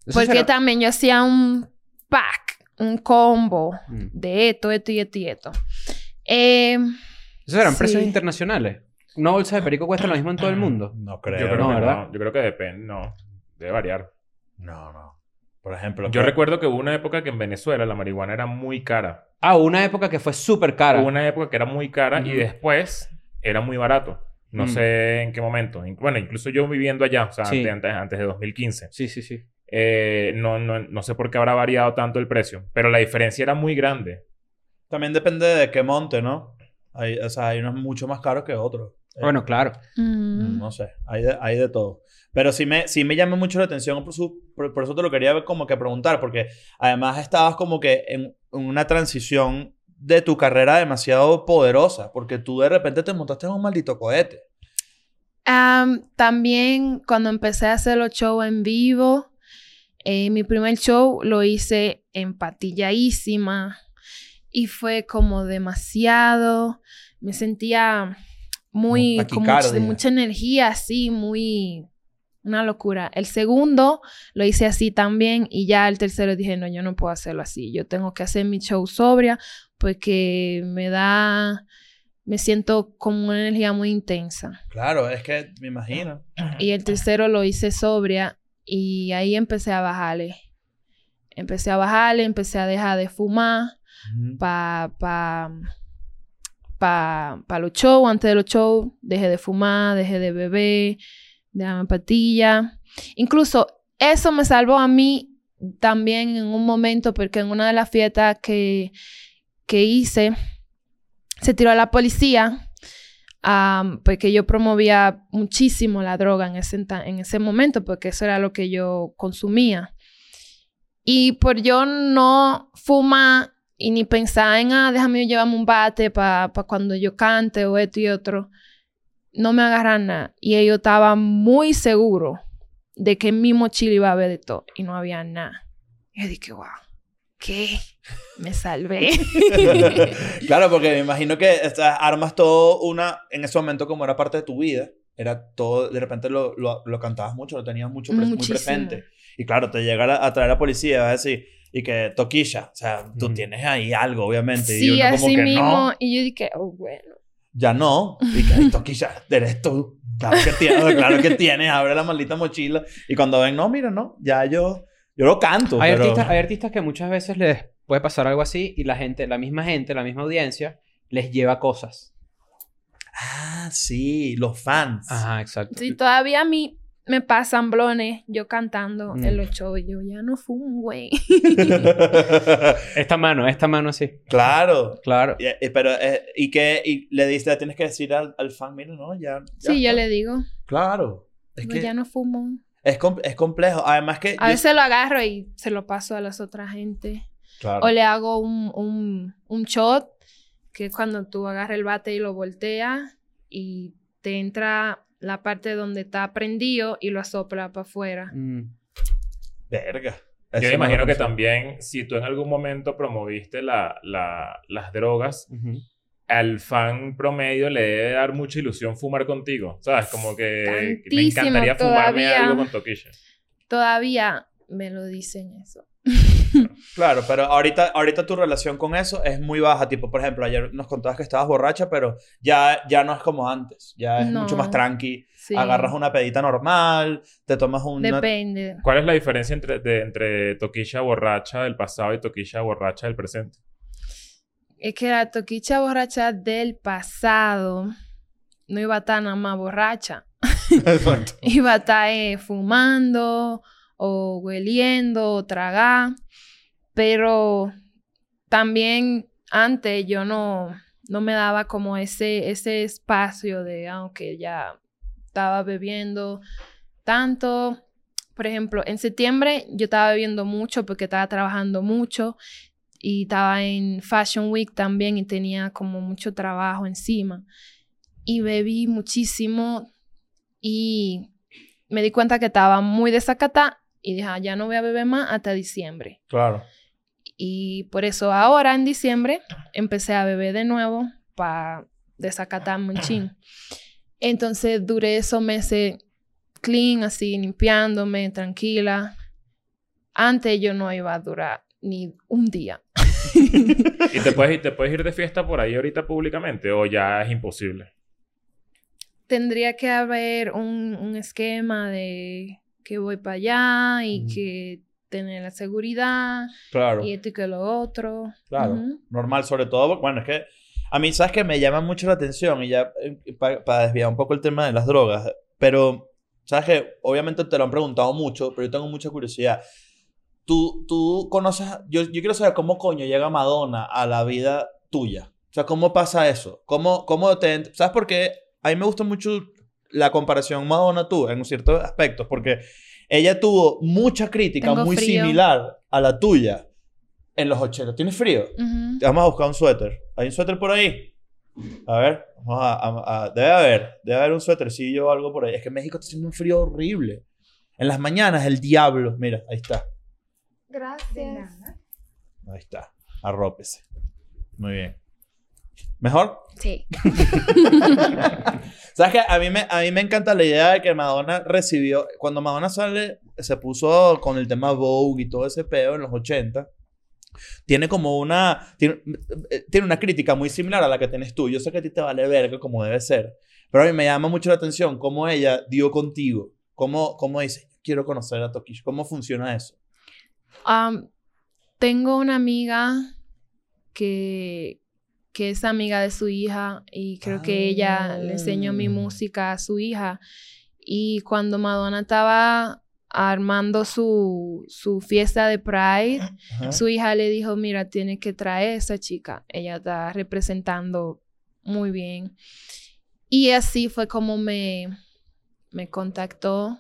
Eso Porque será- también yo hacía un pack, un combo Mm. de esto, esto y esto y esto. Eh, Esos eran precios internacionales. Una bolsa de perico cuesta lo mismo en todo el mundo. No Yo creo. creo no, que ¿verdad? no. Yo creo que depende. No. Debe variar. No, no. Por ejemplo. Yo recuerdo que hubo una época que en Venezuela la marihuana era muy cara. Ah, hubo una época que fue súper cara. Hubo una época que era muy cara y después era muy barato. No Mm. sé en qué momento. Bueno, incluso yo viviendo allá, o sea, Sí. antes, antes, antes de 2015. Sí, sí, sí. Eh, no, no, no sé por qué habrá variado tanto el precio, pero la diferencia era muy grande. También depende de qué monte, ¿no? Hay, o sea, hay unos mucho más caros que otros. Eh, Bueno, claro. mm, No sé, hay de, hay de todo. Pero sí me, sí me llama mucho la atención, por, su- por, por eso te lo quería como que preguntar, porque además estabas como que en, en una transición de tu carrera demasiado poderosa, porque tú de repente te montaste en un maldito cohete. Am, también cuando empecé a hacer los shows en vivo, eh, mi primer show lo hice empatilladísima y fue como demasiado, me sentía muy, con mucha, mucha energía, así, muy, una locura. El segundo lo hice así también y ya el tercero dije, no, yo no puedo hacerlo así, yo tengo que hacer mi show sobria porque me da, me siento como una energía muy intensa. Claro, es que me imagino. [clears throat] Y el tercero lo hice sobria y ahí empecé a bajarle. Empecé a bajarle, empecé a dejar de fumar Ujú. pa, pa, pa, pa los shows. Antes de los shows dejé de fumar, dejé de beber, de darme patilla. Incluso eso me salvó a mí también en un momento porque en una de las fiestas que, que hice se tiró a la policía porque yo promovía muchísimo la droga en ese, en ese momento porque eso era lo que yo consumía. Y por yo no fumar y ni pensar en, ah, déjame yo llevarme un bate para cuando yo cante o esto y otro, no me agarran nada. Y ellos estaban muy seguros de que en mi mochila iba a haber de todo y no había nada. Y yo dije, wow, ¿qué? Me salvé. [laughs] claro, porque me imagino que estas armas todo una, en ese momento como era parte de tu vida, era todo, de repente lo, lo, lo cantabas mucho, lo tenías mucho muy Muchísimo. presente. Y claro, te llega a, a traer a la policía y vas a decir, y que toquilla, o sea, tú Ujú. tienes ahí algo, obviamente. y sí, uno como así que mismo. no, Y yo dije, oh, bueno. ya no. Y que "Ay, toquilla, eres tú. Claro que tienes, claro que tienes, abre la maldita mochila. Y cuando ven, no, mira, no, ya yo, yo lo canto. Hay, pero... artistas, hay artistas que muchas veces les puede pasar algo así y la gente, la misma gente, la misma audiencia, les lleva cosas. Ah, sí, los fans. Ajá, exacto. Sí, todavía a mí me pasan blones yo cantando Mm. en los shows. y Yo ya no fumo, güey. [laughs] [laughs] Esta mano, esta mano así. claro. Claro. Y, y- pero, eh, ¿y qué? Y le diste, tienes que decir al, al fan, mira, no, ya. ya Sí, yo está". le digo, Claro. Es "No, que ya no fumo. es, com- es complejo. Además que. A yo- veces lo agarro y se lo paso a las otras gente. Claro. O le hago un, un, un shot, que es cuando tú agarras el bate y lo volteas y te entra la parte donde está prendido y lo asopla para afuera. Mm. Verga. Yo me no imagino que también, si tú en algún momento promoviste la, la- las drogas, Ujú. al fan promedio le debe dar mucha ilusión fumar contigo. ¿Sabes? Como que, que me Tantísimo, encantaría fumarme todavía. algo con toquilla. Todavía me lo dicen eso. Claro, pero ahorita, ahorita tu relación con eso es muy baja. Tipo, por ejemplo, ayer nos contabas que estabas borracha, pero ya, ya no es como antes. Ya es No. mucho más tranqui. Sí. Agarras una pedita normal, te tomas una... Depende. ¿Cuál es la diferencia entre, de- entre toquilla borracha del pasado y toquilla borracha del presente? Es que la toquicha borracha del pasado no iba a estar nada más borracha. [laughs] Exacto. Iba a estar eh, fumando o hueliendo o tragar. Pero también antes yo no, no me daba como ese, ese espacio de, aunque ya estaba bebiendo tanto. Por ejemplo, en septiembre yo estaba bebiendo mucho porque estaba trabajando mucho y estaba en Fashion Week también y tenía como mucho trabajo encima. Y bebí muchísimo y me di cuenta que estaba muy desacatada y dije, "Ah, ya no voy a beber más hasta diciembre. Claro. Y por eso ahora en diciembre empecé a beber de nuevo para desacatarme un chin. Entonces duré esos meses clean, así, limpiándome, tranquila. antes yo no iba a durar ni un día. ¿Y te puedes, ir- te puedes ir de fiesta por ahí ahorita públicamente o ya es imposible? Tendría que haber un, un esquema de que voy para allá y que tener la seguridad Claro. y esto y que lo otro. Claro, Ujú. normal, sobre todo, bueno, es que a mí, ¿sabes que Me llama mucho la atención y ya para desviar un poco el tema de las drogas, pero, ¿sabes que Obviamente te lo han preguntado mucho, pero yo tengo mucha curiosidad. Tú, tú conoces, yo, yo quiero saber cómo coño llega Madonna a la vida tuya. O sea, ¿cómo pasa eso? ¿Cómo, cómo te... ¿Sabes por qué? A mí me gusta mucho la comparación Madonna-tú en ciertos aspectos, porque ella tuvo mucha crítica Tengo muy frío. similar a la tuya en los 80. ¿Tienes frío? Vamos a buscar un suéter. ¿Hay un suéter por ahí? A ver, vamos a, a- a- debe haber, debe haber un suétercillo o algo por ahí. Es que en México está haciendo un frío horrible. En las mañanas el diablo. Mira, ahí está. Gracias. Ahí está. Arrópese. Muy bien. ¿Mejor? Sí. [laughs] ¿Sabes qué? A mí, me, a mí me encanta la idea de que Madonna recibió... Cuando Madonna sale, se puso con el tema Vogue y todo ese pedo en los 80. Tiene como una... Tiene, eh, tiene una crítica muy similar a la que tienes tú. Yo sé que a ti te vale verga como debe ser. Pero a mí me llama mucho la atención cómo ella dio contigo. Cómo, cómo dice, quiero conocer a Tokish. ¿Cómo funciona eso? Am, tengo una amiga que, que es amiga de su hija y creo que ella le enseñó mi Ah. música a su hija. Y cuando Madonna estaba armando su, su fiesta de Pride, Ajá. su hija le dijo, mira, tienes que traer a esa chica. Ella está representando muy bien. Y así fue como me, me contactó.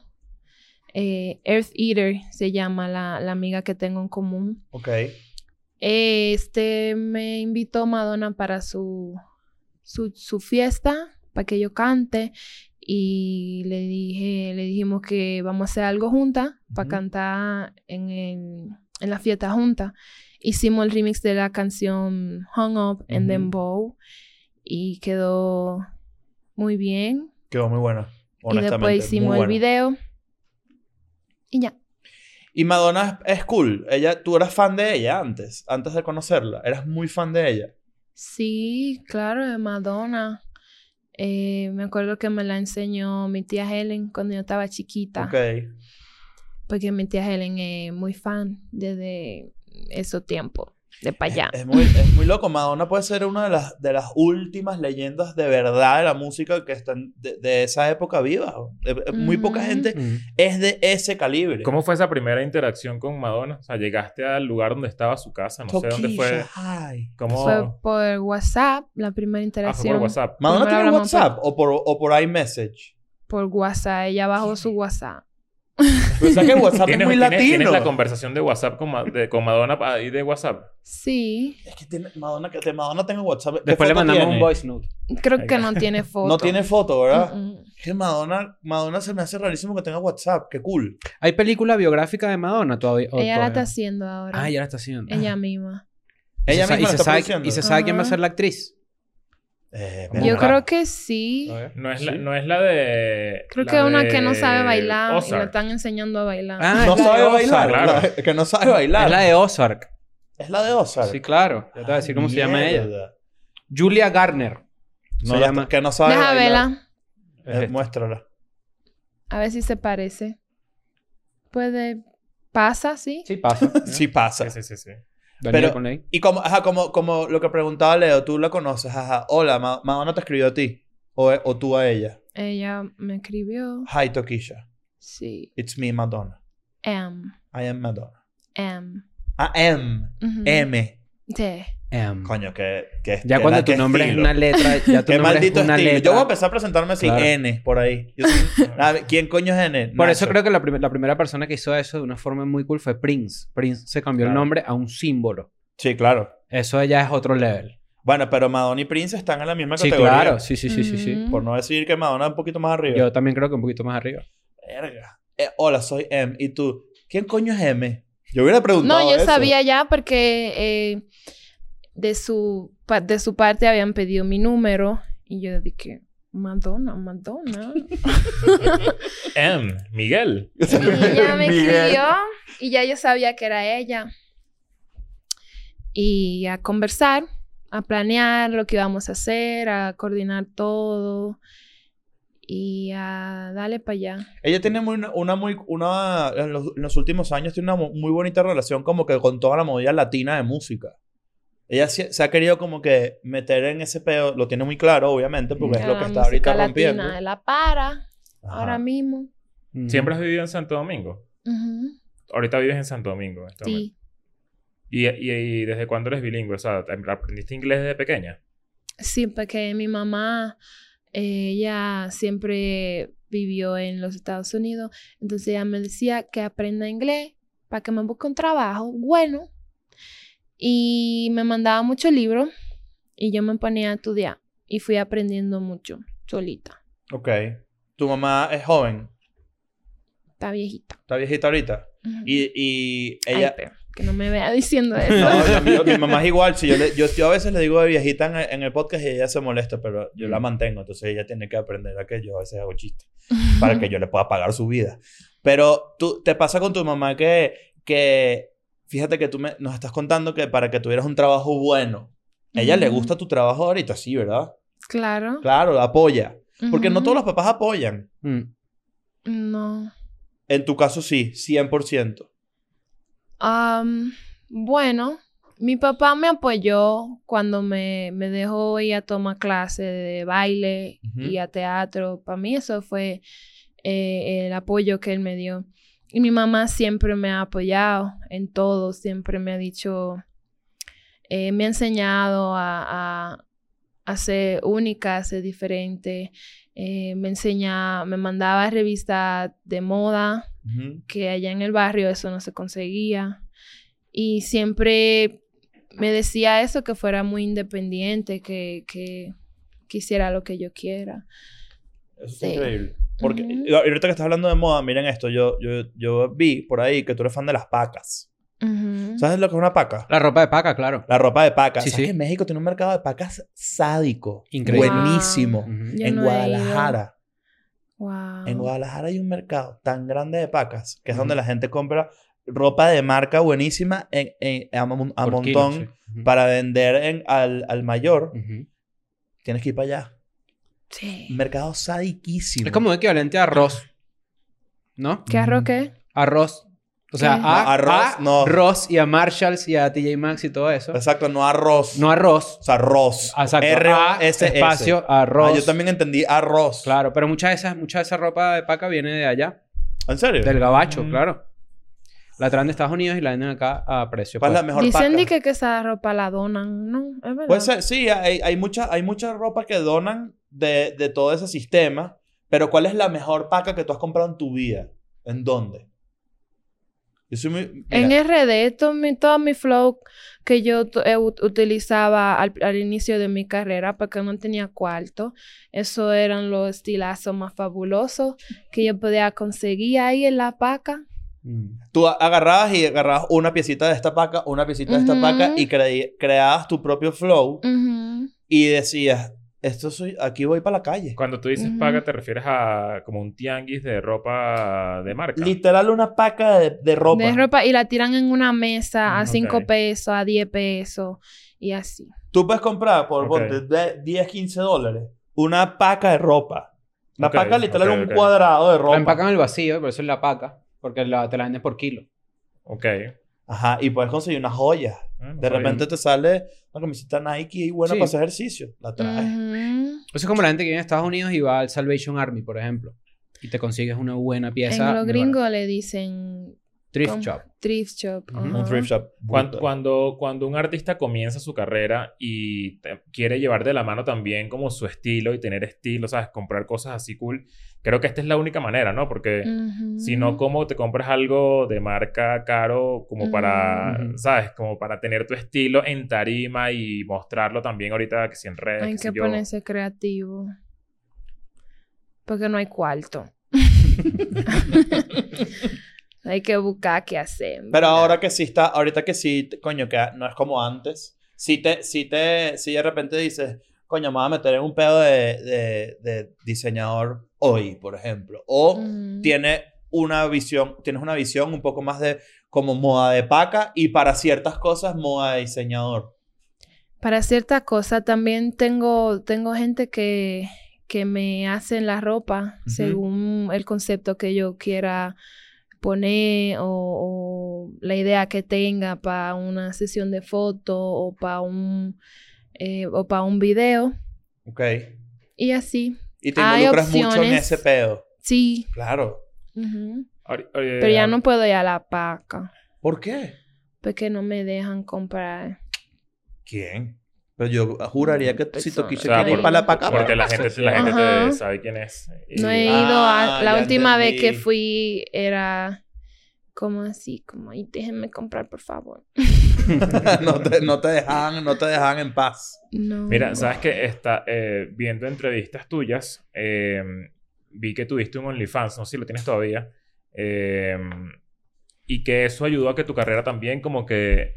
Eh, Earth Eater se llama la, la amiga que tengo en común. Ok. Este me invitó Madonna para su, su, su fiesta, para que yo cante. Y le dije, le dijimos que vamos a hacer algo juntas para cantar en, el- en la fiesta juntas. Hicimos el remix de la canción Hung Up en Ujú. Dembow y quedó muy bien. Quedó muy bueno. Y después hicimos muy el bueno. video y ya. Y Madonna es, cool. Ella, tú eras fan de ella antes, antes de conocerla. Eras muy fan de ella. Sí, claro, de Madonna. Eh, me acuerdo que me la enseñó mi tía Helen cuando yo estaba chiquita. Ok. Porque mi tía Helen es muy fan desde esos tiempos, de para allá. Es muy, es muy loco. Madonna puede ser una de las, de las últimas leyendas de verdad de la música que están de, de esa época viva. Eh, eh, Muy poca Ujú. gente Mm. es de ese calibre. ¿Cómo fue esa primera interacción con Madonna? O sea, llegaste al lugar donde estaba su casa, no sé dónde fue. ¿Cómo? Fue por WhatsApp, la primera Ah, fue interacción. por WhatsApp. ¿Madonna tiene WhatsApp o por, o por iMessage? Por WhatsApp, ella bajó su WhatsApp. Pensaba que WhatsApp es ¿Tienes, muy latino. tienes la conversación de WhatsApp con, Ma- de- con Madonna ahí de WhatsApp? Sí, Es que tiene, Madonna, que de Madonna tengo WhatsApp. ¿Qué Después le foto mandamos tiene? un voice note. creo que no tiene [laughs] foto. No tiene foto, ¿verdad? Mm, mm. Es que Madonna, Madonna se me hace rarísimo que tenga WhatsApp. Qué cool. ¿Hay película biográfica de Madonna todavía? o Ella la está todavía? haciendo ahora. Ah, ya la está haciendo. Ella misma. ¿Y Ella misma y la se está sabe, produciendo. ¿Y se sabe quién va a Ajá. ser la actriz? Eh, Yo creo que sí. No es, la, no es la de. Creo la que una de que no sabe bailar y Ozark. la están enseñando a bailar. Ah, no es sabe de bailar. Ozark. claro. la- que no sabe bailar. Es la de Ozark. Es la de Ozark. Sí, claro. Ya te voy a decir cómo se llama ella. Julia Garner. No se la- llama. Que no sabe Deja bailar. Es Eh, muéstrala. A ver si se parece. Puede. Pasa, sí. Sí, pasa. [laughs] Sí pasa. Sí, sí, sí. sí. Daniel, Pero-. Y como, ajá, como, como lo que preguntaba Leo, tú la conoces, ajá. Hola, Ma- Madonna te escribió a ti. O, o tú a ella. Ella me escribió. Hi, Tokisha. Sí. It's me, Madonna. M. I am Madonna. M. Ah, M. Ujú. M. Sí. Em, Coño, que, que ya que cuando tu nombre es una letra, [laughs] ya tu Qué nombre maldito es una estilo. letra. Yo voy a empezar a presentarme así, Claro. N, por ahí. Yo soy- [laughs] a ver, ¿Quién coño es N? Por eso creo que la, prim- la primera persona que hizo eso de una forma muy cool fue Prince. Prince se cambió el nombre a un símbolo. Sí, claro. Eso ya es otro level. Bueno, pero Madonna y Prince están en la misma Sí, categoría. claro. Sí, sí, sí, sí, sí. Ujú. Por no decir que Madonna es un poquito más arriba. Yo también creo que un poquito más arriba. Verga. Eh, hola, soy M. ¿Y tú? ¿Quién coño es M? Yo hubiera preguntado No, yo eso. sabía ya porque eh, de, su, pa- de su parte habían pedido mi número y yo dije, Madonna, Madonna. [laughs] M. Miguel. [laughs] Y ella me Miguel. escribió y ya yo sabía que era ella. Y a conversar, a planear lo que íbamos a hacer, a coordinar todo y a darle para allá. Ella tiene muy, una muy, una, en los, en los últimos años tiene una mu- muy bonita relación como que con toda la movida latina de música. Ella se, se ha querido como que meter en ese peo, lo tiene muy claro, obviamente, porque es lo La que está ahorita música rompiendo. latina de la para Ajá. ahora mismo. Mm. ¿Siempre has vivido en Santo Domingo? Ahorita vives en Santo Domingo. en este. Sí, ¿Y, y, y desde cuándo eres bilingüe? O sea, ¿aprendiste inglés desde pequeña? sí, porque mi mamá, ella siempre vivió en los Estados Unidos, entonces ella me decía que aprenda inglés para que me busque un trabajo bueno. Y me mandaba muchos libros y yo me ponía a estudiar y fui aprendiendo mucho solita. Ok. Tu mamá es joven, Está viejita. está viejita ahorita. Y, y Ay, ella... pero que no me vea diciendo [laughs] eso. No, yo- mi, mi mamá es igual. Si yo, le- yo, yo a veces le digo de viejita en el, en el podcast y ella se molesta, pero yo la mantengo. Entonces ella tiene que aprender a que yo a veces hago chistes [laughs] para que yo le pueda pagar su vida. Pero tú, te pasa con tu mamá que, que fíjate que tú me, nos estás contando que para que tuvieras un trabajo bueno, ¿a ella le gusta tu trabajo ahorita? Sí, ¿verdad? Claro. Claro, apoya. Porque no todos los papás apoyan. Mm. No. En tu caso sí, 100%. Am, bueno, mi papá me apoyó cuando me, me dejó ir a tomar clases de baile y a teatro. Para mí eso fue eh, el apoyo que él me dio. Y mi mamá siempre me ha apoyado en todo, siempre me ha dicho, eh, me ha enseñado a, a, a ser única, a ser diferente. Eh, me enseña, me mandaba revistas de moda que allá en el barrio eso no se conseguía. Y siempre me decía eso, que fuera muy independiente, que, que quisiera lo que yo quiera. Eso es Sí. increíble. Porque Ujú. y ahorita que estás hablando de moda, miren esto, yo, yo, yo vi por ahí que tú eres fan de las pacas. Ujú. ¿Sabes lo que es una paca? La ropa de paca, claro. La ropa de pacas. Sí, ¿Sabes sí. que en México tiene un mercado de pacas sádico. Increíble. Buenísimo. Ujú. Yo en no. Guadalajara. Wow. En Guadalajara hay un mercado tan grande de pacas que es donde la gente compra ropa de marca buenísima en, en- a, mon- a Por montón kilo, sí. Para vender en, al, al mayor. Tienes que ir para allá. Sí. Un mercado sadiquísimo. Es como equivalente a arroz. ¿No? ¿Qué arroz qué? Arroz. O sea, ¿Qué? a, No, arroz, a no. Ross y a Marshalls y a TJ Maxx y todo eso. Exacto, no arroz. No arroz. O sea, arroz. Exacto. R-O-S-S. A, espacio, arroz. Ah, yo también entendí arroz. Claro, pero mucha de esa, mucha de esa ropa de paca viene de allá. ¿En serio? Del gabacho, Mm. claro. La traen de Estados Unidos y la venden acá a precio. ¿Cuál es la pues. mejor Dicen paca? que, que esa ropa la donan, ¿no? Es verdad. Puede ser, sí, hay, hay, mucha, hay mucha ropa que donan de, de todo ese sistema, pero ¿cuál es la mejor paca que tú has comprado en tu vida? ¿En dónde? Yo soy muy... En RD, todo mi, todo mi flow que yo eh, ut- utilizaba al, al inicio de mi carrera, porque no tenía cuarto, eso eran los estilazos más fabulosos que yo podía conseguir ahí en la paca. Mm. Tú agarrabas y agarrabas una piecita de esta paca, una piecita de esta paca y cre- creabas tu propio flow y decías, esto soy, aquí voy para la calle. Cuando tú dices Ujú. paga, te refieres a como un tianguis de ropa de marca. Literal una paca de, de ropa. De ropa y la tiran en una mesa a Mm, 5 ok. pesos, a 10 pesos y así. Tú puedes comprar por Ok. ponte, de 10, 15 dólares una paca de ropa. La paca literal es un cuadrado de La ropa. empacan al vacío, por eso es la paca. Porque la- te la venden por kilo. Ok. Ajá, y puedes conseguir unas joyas. Ah, no De repente te sale una camiseta Nike y buena Sí. para hacer ejercicio. La traes. Ujú. Eso es como la gente que viene a Estados Unidos y va al Salvation Army, por ejemplo. Y te consigues una buena pieza. En barata. gringos le dicen Thrift shop. thrift shop. Un thrift shop. Cuando, brutal. cuando, cuando un artista comienza su carrera y te- quiere llevar de la mano también como su estilo y tener estilo, ¿sabes? Comprar cosas así cool. Creo que esta es la única manera, ¿no? Porque si no, ¿cómo te compras algo de marca caro como para, Ujú. ¿sabes? Como para tener tu estilo en tarima y mostrarlo también ahorita que si en redes, Hay que yo. ponerse creativo. Porque no hay cuarto. [laughs] [laughs] hay que buscar qué hacer. Pero ahora que sí está, ahorita que sí, coño, que no es como antes. Si te, si te, si de repente dices, coño, me voy a meter en un pedo de, de, de diseñador hoy, por ejemplo. O Mm. tiene una visión, tienes una visión un poco más de como moda de paca y para ciertas cosas moda de diseñador. Para ciertas cosas también tengo, tengo gente que, que me hacen la ropa Ujú. según el concepto que yo quiera poner o, o la idea que tenga para una sesión de foto o para un, eh, o para un video. Ok. Y así. Y te Hay involucras mucho en opciones. ese pedo. Sí. Claro. eh, Pero ya no puedo ir a la paca ¿Por qué? porque no me dejan comprar. ¿Quién? Pero yo juraría que si Persona. Toquicha O sea, ir por- para la paca. Porque pues, la gente, la gente te sabe quién es. Y- No he Ah, ido a... La ya última vez que fui era como así, como, ay, déjenme comprar, por favor. [laughs] no, te, no te dejan, no te dejan en paz. No. Mira, sabes que está eh, viendo entrevistas tuyas, eh, vi que tuviste un OnlyFans, no sé si lo tienes todavía, eh, y que eso ayudó a que tu carrera también como que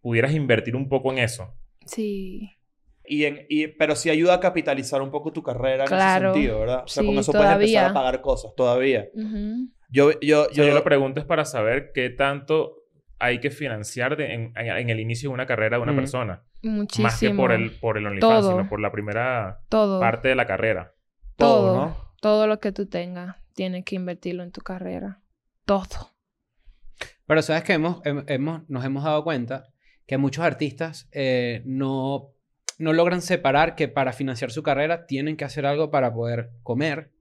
pudieras invertir un poco en eso. Sí. Y en, y, pero sí ayuda a capitalizar un poco tu carrera en ese sentido, ¿verdad? O sea, Sí, con eso puedes empezar a pagar cosas todavía. Yo, yo, O sea, yo, lo pregunto es para saber qué tanto hay que financiar de- en, en- en el inicio de una carrera de una Ujú. persona. Muchísimo. Más que por el, por el OnlyFans, Todo. sino por la primera Todo. parte de la carrera. todo, todo. ¿no? Todo lo que tú tengas, tienes que invertirlo en tu carrera. Todo. Pero sabes que hemos, hem- hemos, nos hemos dado cuenta que muchos artistas eh, no, no logran separar que para financiar su carrera tienen que hacer algo para poder comer,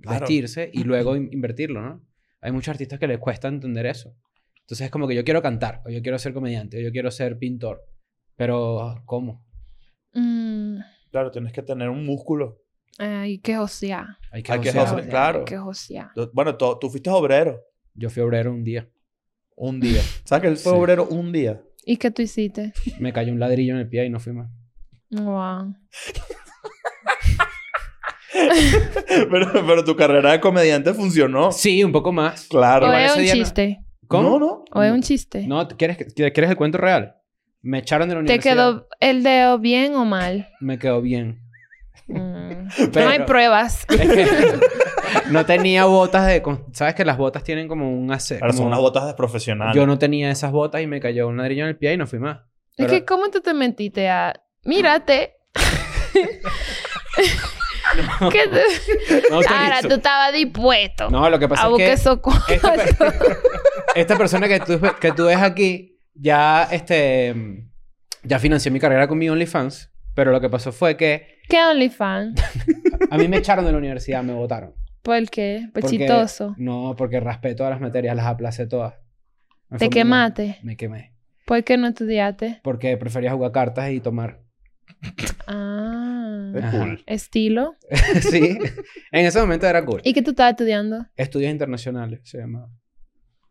Claro. vestirse y luego in- invertirlo, ¿no? Hay muchos artistas que les cuesta entender eso. Entonces es como que yo quiero cantar, o yo quiero ser comediante, o yo quiero ser pintor. Pero, ¿cómo? Mm, Claro, tienes que tener un músculo. hay que josear. Hay que Hay que josear. josear. claro. Hay que josear. Bueno, tú, tú fuiste obrero Yo fui obrero un día. un día. ¿Sabes que él fue Sí. obrero un día? ¿Y qué tú hiciste? Me cayó un ladrillo en el pie y no fui más. Wow. [laughs] pero, pero tu carrera de comediante funcionó. Sí, un poco más. Claro. ¿O es un chiste? No, ¿Cómo? no. ¿O es un chiste? No, ¿quieres, ¿quieres el cuento real? Me echaron de la ¿Te universidad. quedó el dedo bien o mal? Me quedó bien. [laughs] Pero- No hay pruebas. [laughs] Es que [laughs] no tenía botas de... ¿Sabes que las botas tienen como un ace- Ahora son como- unas botas de profesional. Yo no tenía esas botas y me cayó un ladrillo en el pie y no fui más. Es Pero- que, ¿cómo tú te mentiste a... Mírate. ¿Qué te- No, Ahora tú estabas dispuesto No, lo que pasa a es que esta, pe- esta persona que tú, que tú ves aquí ya, este, ya financió mi carrera con mi OnlyFans. Pero lo que pasó fue que ¿Qué OnlyFans? [laughs] a mí me echaron de la universidad, me votaron. ¿Por qué? Chistoso. No, porque raspé todas las materias, las aplacé todas. Me ¿Te quemaste? Me quemé. ¿Por qué no estudiaste? Porque prefería jugar cartas y tomar. [laughs] Ah. Es cool. Estilo. [laughs] sí. En ese momento era cool. ¿Y qué tú estabas estudiando? Estudios internacionales se llama.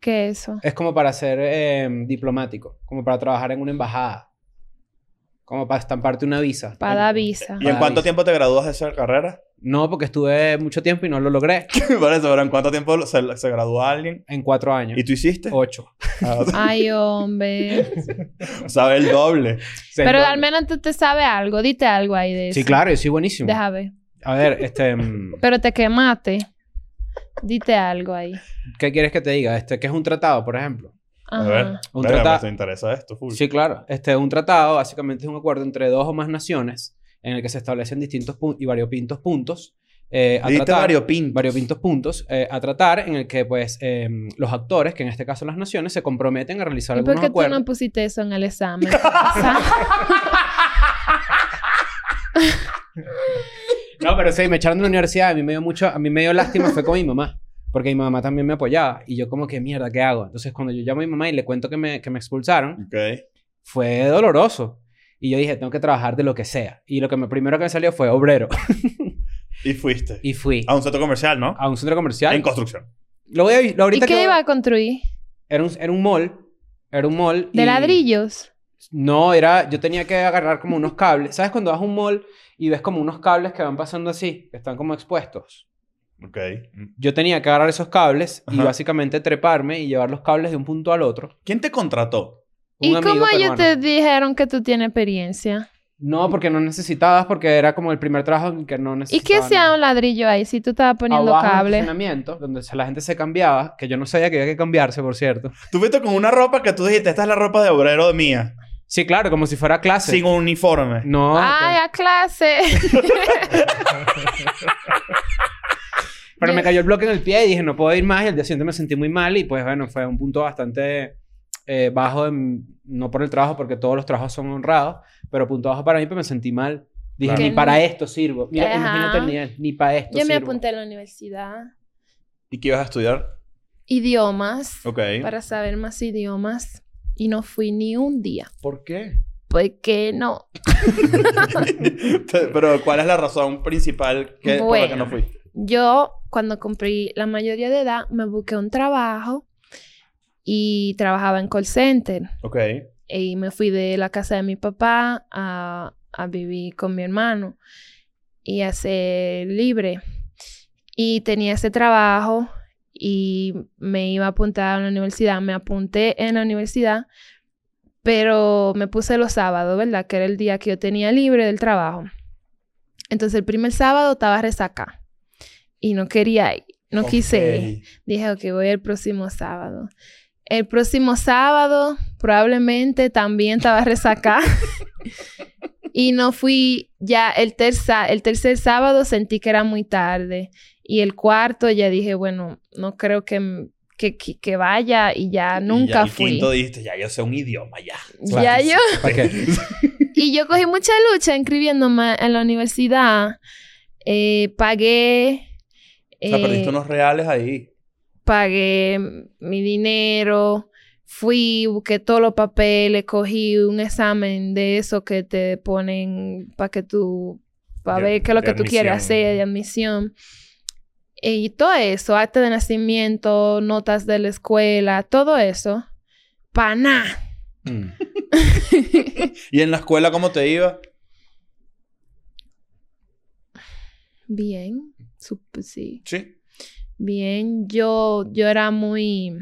¿Qué es eso? Es como para ser eh, diplomático, como para trabajar en una embajada, como para estamparte una visa. Para dar visa. ¿Y en cuánto visa. tiempo te gradúas de esa carrera? No, porque estuve mucho tiempo y no lo logré. [laughs] Por eso, pero ¿en cuánto tiempo se, se gradúa alguien? En cuatro años. ¿Y tú hiciste? Ocho. Ah, [laughs] Ay, hombre. Sabes el doble. Pero al menos tú te sabes algo. Dite algo ahí de eso. Sí, claro, yo soy buenísimo. Deja ver. A ver, este... mm, [laughs] Pero te quemaste. Dite algo ahí. ¿Qué quieres que te diga? Este, ¿qué es un tratado, por ejemplo? A Ajá. ver. Un Verga, trata- me interesa esto, full. Sí, claro. Este, un tratado básicamente es un acuerdo entre dos o más naciones en el que se establecen distintos y variopintos puntos eh, a tratar- variopintos. variopintos puntos eh, a tratar en el que pues eh, los actores, que en este caso las naciones, se comprometen a realizar ¿Y por algunos qué tú acuerdos. no pusiste eso en el examen? [laughs] [laughs] No, pero sí, me echaron de la universidad. A mí me dio mucho, a mí me dio lástima fue con mi mamá. Porque mi mamá también me apoyaba. Y yo como que, mierda, ¿qué hago? Entonces, cuando yo llamo a mi mamá y le cuento que me, que me expulsaron, fue doloroso. Y yo dije, tengo que trabajar de lo que sea. Y lo que me, primero que me salió fue obrero. Y fuiste. [laughs] y fui A un centro comercial, ¿no? a un centro comercial. En construcción. Lo voy a lo ¿Y ahorita qué que iba a construir? era un era un mall, era un mall ¿De y- ladrillos? No, era yo tenía que agarrar como unos cables. ¿Sabes cuando vas a un mall y ves como unos cables que van pasando así, que están como expuestos? Ok. Yo tenía que agarrar esos cables y básicamente treparme y llevar los cables de un punto al otro. ¿Quién te contrató? Un ¿Y amigo cómo ellos te dijeron que tú tienes experiencia? No, porque no necesitabas, porque era como el primer trabajo en que no ¿Y necesitaba. qué hacía un ladrillo ahí si tú estabas poniendo Abajo cable? estacionamiento, donde la gente se cambiaba, que yo no sabía que había que cambiarse, por cierto. Tú fuiste con una ropa que tú dijiste, esta es la ropa de obrero de mía. Sí, claro, como si fuera clase. Sin uniforme. No. ¡Ay, a clase! [laughs] [laughs] Pero me Yo- cayó el bloque en el pie y dije, no puedo ir más. Y al día siguiente me sentí muy mal. Y pues bueno, fue un punto bastante eh, bajo, en- no por el trabajo, porque todos los trabajos son honrados, pero punto bajo para mí, pues me sentí mal. Dije, Claro. ni para esto sirvo. Mira, Ajá. imagínate el nivel, ni para esto Yo me sirvo. apunté a la universidad. ¿Y qué ibas a estudiar? Idiomas. Ok. Para saber más idiomas. Y no fui ni un día. ¿Por qué? Porque no. [laughs] Pero ¿cuál es la razón principal que, por la que no Bueno. fui? Yo, cuando cumplí la mayoría de edad, me busqué un trabajo y trabajaba en call center. Ok. Y me fui de la casa de mi papá a, a vivir con mi hermano y a ser libre. Y tenía ese trabajo y me iba a apuntar a la universidad. Me apunté en la universidad, pero me puse los sábados, ¿verdad? Que era el día que yo tenía libre del trabajo. Entonces el primer sábado estaba resaca y no quería ir, no quise ir. Dije, ok, voy el próximo sábado. El próximo sábado probablemente también estaba resaca. [laughs] y no fui ya el, terza- el tercer sábado sentí que era muy tarde. Y el cuarto ya dije, bueno, no creo que, que, que- que vaya y ya Y nunca ya el fui. quinto dijiste, ya yo sé un idioma, ya. Ya yo. [laughs] Y yo cogí mucha lucha inscribiéndome en la universidad. Eh, pagué. O sea, eh, perdiste unos reales ahí. pagué mi dinero, fui, busqué todos los papeles, cogí un examen de eso que te ponen para que tú, para ver qué es lo que tú quieres hacer de admisión. Y todo eso, acta de nacimiento, notas de la escuela, todo eso, para nada. Mm. [laughs] ¿Y en la escuela cómo te iba? Bien, sí. Sí. Bien, yo, yo era muy...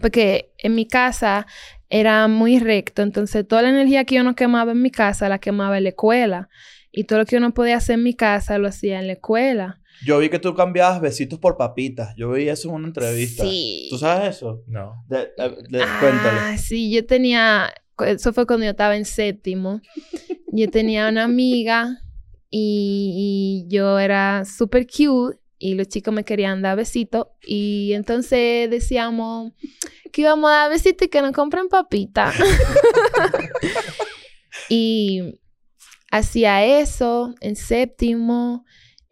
Porque en mi casa era muy recto, entonces toda la energía que yo no quemaba en mi casa la quemaba en la escuela. Y todo lo que yo no podía hacer en mi casa lo hacía en la escuela. Yo vi que tú cambiabas besitos por papitas. Yo vi eso en una entrevista. Sí. ¿Tú sabes eso? No. De- de- de- Ah, Cuéntale. sí, yo tenía... Eso fue cuando yo estaba en séptimo. Yo tenía una amiga y, y yo era súper cute y los chicos me querían dar besitos y entonces decíamos que íbamos a dar besitos y que nos compren papitas. [laughs] y hacía eso en séptimo,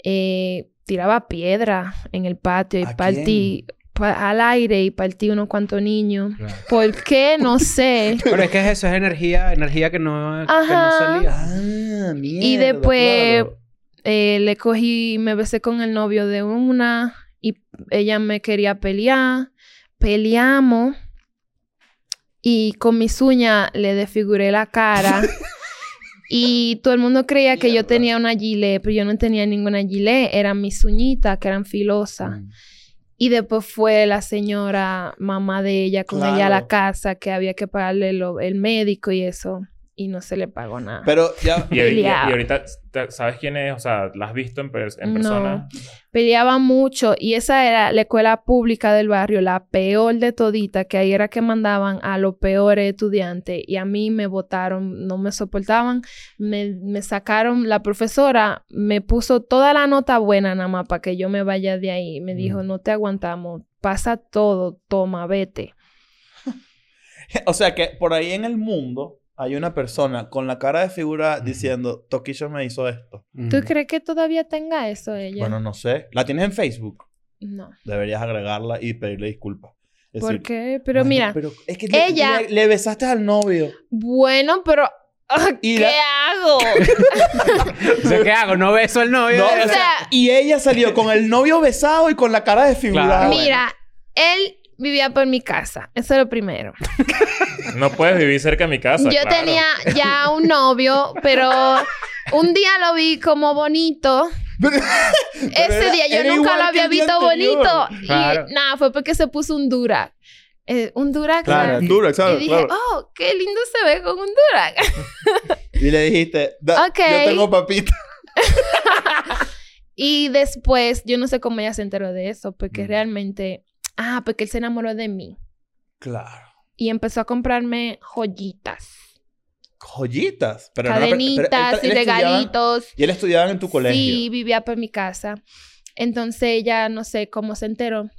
eh, tiraba piedra en el patio y ¿A partí pa- al aire y partí unos cuantos niños. Claro. ¿Por qué? No sé. [laughs] Pero es que es eso, es energía, energía que no, que no salía. Ah, mierda. Y después claro. eh, le cogí, me besé con el novio de una y ella me quería pelear. Peleamos y con mis uñas le desfiguré la cara. [laughs] y todo el mundo creía que yo tenía una gilet, pero yo no tenía ninguna gilet. Eran mis uñitas que eran filosas. Mm. Y después fue la señora mamá de ella con ella a la casa que había que pagarle lo- el médico y eso. Y no se le pagó nada. Pero ya... [laughs] Y, y- ahorita, ¿sabes quién es? O sea, ¿la has visto en, pers- en persona? Peleaba mucho y esa era la escuela pública del barrio, la peor de todita, que ahí era que mandaban a los peores estudiantes y a mí me votaron, no me soportaban, me, me sacaron, la profesora me puso toda la nota buena nada más para que yo me vaya de ahí, me dijo, no te aguantamos, pasa todo, toma, vete. [laughs] O sea que por ahí en el mundo hay una persona con la cara de figura diciendo, Toquillo me hizo esto. ¿Tú crees que todavía tenga eso ella? Bueno, no sé. ¿La tienes en Facebook? no. Deberías agregarla y pedirle disculpas. Es ¿Por decir, qué? Pero "Bueno, mira, pero es que le- ella- le, le besaste al novio. bueno, pero ah, Y ¿qué la- hago? [laughs] O sea, ¿qué hago? ¿No beso al novio? No, O sea, y ella salió con el novio besado y con la cara desfigurada. Claro. Mira, él vivía por mi casa. Eso es lo primero. No puedes vivir cerca de mi casa. Yo claro. tenía ya un novio, pero un día lo vi como bonito. Pero Ese día yo era nunca lo había visto anterior. bonito. Claro. Y nada, fue porque se puso un Durac. Eh, un Durac. Claro. ¿sabes? Dura, Y ¿sabes? dije, Claro. oh, qué lindo se ve con un Durac. Y le dijiste, "Da- Ok. yo tengo papita. [laughs] Y después, yo no sé cómo ella se enteró de eso, porque Mm. realmente, ah, porque él se enamoró de mí Claro. y empezó a comprarme joyitas, Joyitas. Pero cadenitas y regalitos. Y él estudiaba en tu colegio. Sí, vivía por mi casa. Entonces ella, no sé cómo se enteró.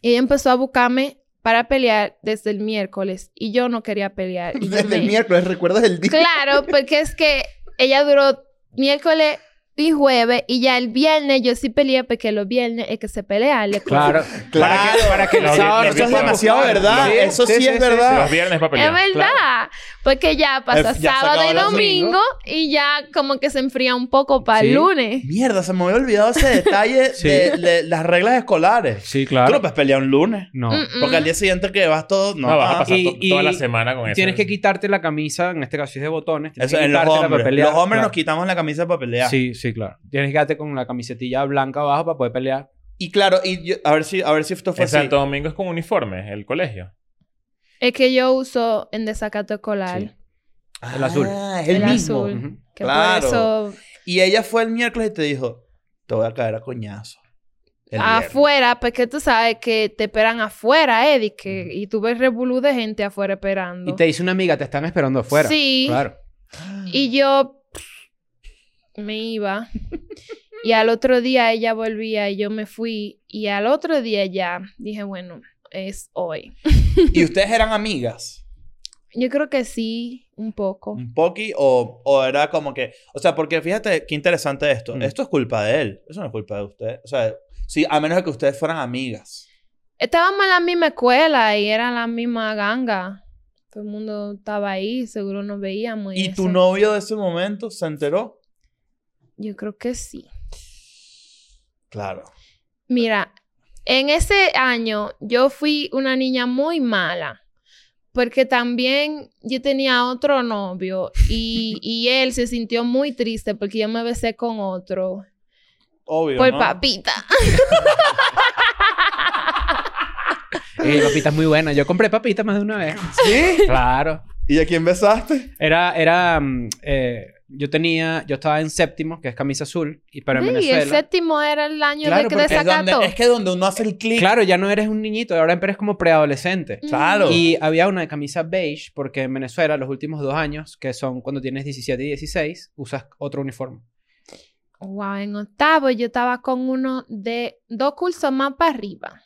Y ella empezó a buscarme para pelear desde el miércoles y yo no quería pelear. Y [laughs] Desde el miércoles, ¿recuerdas el día? Claro, porque es que ella duró miércoles y jueves y ya el viernes yo sí peleé porque los viernes es que se pelea. le- Claro. Claro. Para que, para que el Los sábado vi- no Eso es demasiado verdad. sí, Eso sí, sí, es sí, sí, verdad. Los viernes para Es pelear. verdad, porque ya pasa ya sábado y domingo y ya como que se enfría un poco para Sí. el lunes. Mierda, se me había olvidado ese detalle [laughs] Sí. de, de las reglas escolares. Sí, Tú claro. no puedes pelear un lunes. No. Mm, Porque al día siguiente que vas todo... No, No, vas a pasar Y- to- y toda la semana con eso. Tienes que quitarte la camisa, en este caso es de botones. Eso en los hombres. para pelear. Los hombres Claro. nos quitamos la camisa para pelear. Sí, sí, claro. Tienes que quedarte con la camisetilla blanca abajo para poder pelear. Y claro, y yo- a ver si, a ver si esto fue En así. Santo Domingo es con uniforme, el colegio. Es que yo uso en desacato escolar. Sí. El azul. Ah, es el, El mismo. azul. Ujú. Que Claro. por eso Y ella fue el miércoles y te dijo, te voy a caer a coñazo. El viernes. afuera, porque tú sabes que te esperan afuera, Eddie, que, y tú ves revolú de gente afuera esperando. Y te dice una amiga, te están esperando afuera. Sí. Claro. Y yo me iba. y al otro día ella volvía y yo me fui. Y al otro día ya dije, bueno, es hoy. [laughs] ¿Y ustedes eran amigas? Yo creo que sí, un poco. ¿Un poqui? O, o era como que... O sea, porque fíjate qué interesante esto. Mm. Esto es culpa de él. Eso no es culpa de usted. O sea, sí, a menos de que ustedes fueran amigas. Estábamos en la misma escuela y era la misma ganga. Todo el mundo estaba ahí, seguro nos veíamos. ¿Y tu eso. novio de ese momento se enteró? Yo creo que sí. Claro. Mira, en ese año yo fui una niña muy mala. Porque también yo tenía otro novio y, [laughs] y él se sintió muy triste porque yo me besé con otro. Obvio, Por ¿no? papita. [laughs] Eh, papitas muy buenas. Yo compré papitas más de una vez. ¿Sí? Claro. ¿Y a quién besaste? Era, era, mm, eh, yo tenía, yo estaba en séptimo, que es camisa azul, y en Sí, Venezuela. el séptimo era el año Claro, de que Es, donde, es que donde uno hace el clic. Claro, ya no eres un niñito, ahora eres como preadolescente. Claro. Y había una de camisa beige, porque en Venezuela los últimos dos años, que son cuando tienes 17 y 16, usas otro uniforme. Wow, en octavo yo estaba con uno de dos cursos más para arriba.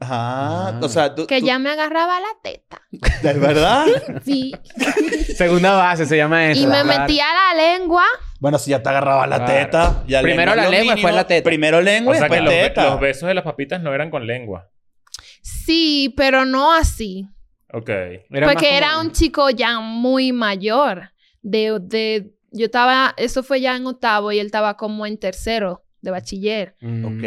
Ajá. Ah. O sea, tú... Que tú- ya me agarraba la teta. [laughs] ¿De verdad? [laughs] Sí. Segunda base se llama eso. y me metía la lengua. bueno, si ya te agarraba la Claro. teta. Ya Primero la lengua, después la teta. Primero lengua O y sea que después los, be- teta. los besos de las papitas no eran con lengua. Sí, pero no así. Ok. Era porque como- era un chico ya muy mayor. De, de, yo estaba, eso fue ya en octavo y él estaba como en tercero de bachiller. Mm, Ok.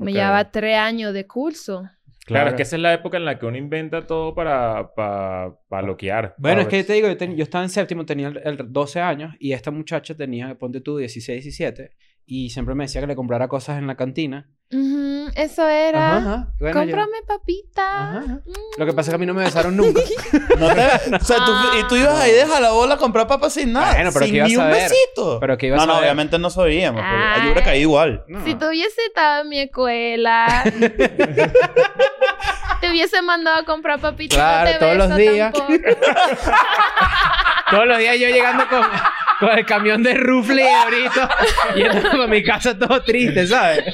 Me llevaba tres años de curso. Claro, es que esa es la época en la que uno inventa todo para, para, para loquear. Bueno, Para es que te digo, yo, ten- yo estaba en séptimo, tenía el, el 12 años y esta muchacha tenía, ponte tú, 16, 17 y siempre me decía que le comprara cosas en la cantina. Ujú, eso era. Ajá, ajá. Bueno, yo- Cómprame papita. Ajá, ajá. Mm. Lo que pasa es que a mí no me besaron nunca. [laughs] No te- o sea, tú, y tú ibas ahí, deja la bola a comprar papas sin nada. Bueno, pero sin que ni un besito. Pero que ibas no, a no, obviamente no sabíamos. Yo hubiera caído igual. No. Si tú hubiese estado en mi escuela, [laughs] te hubiese mandado a comprar papitas. Claro, no te todos los beso días. [laughs] Todos los días yo llegando con, con el camión de rufle ahorita yendo a mi casa todo triste, ¿sabes?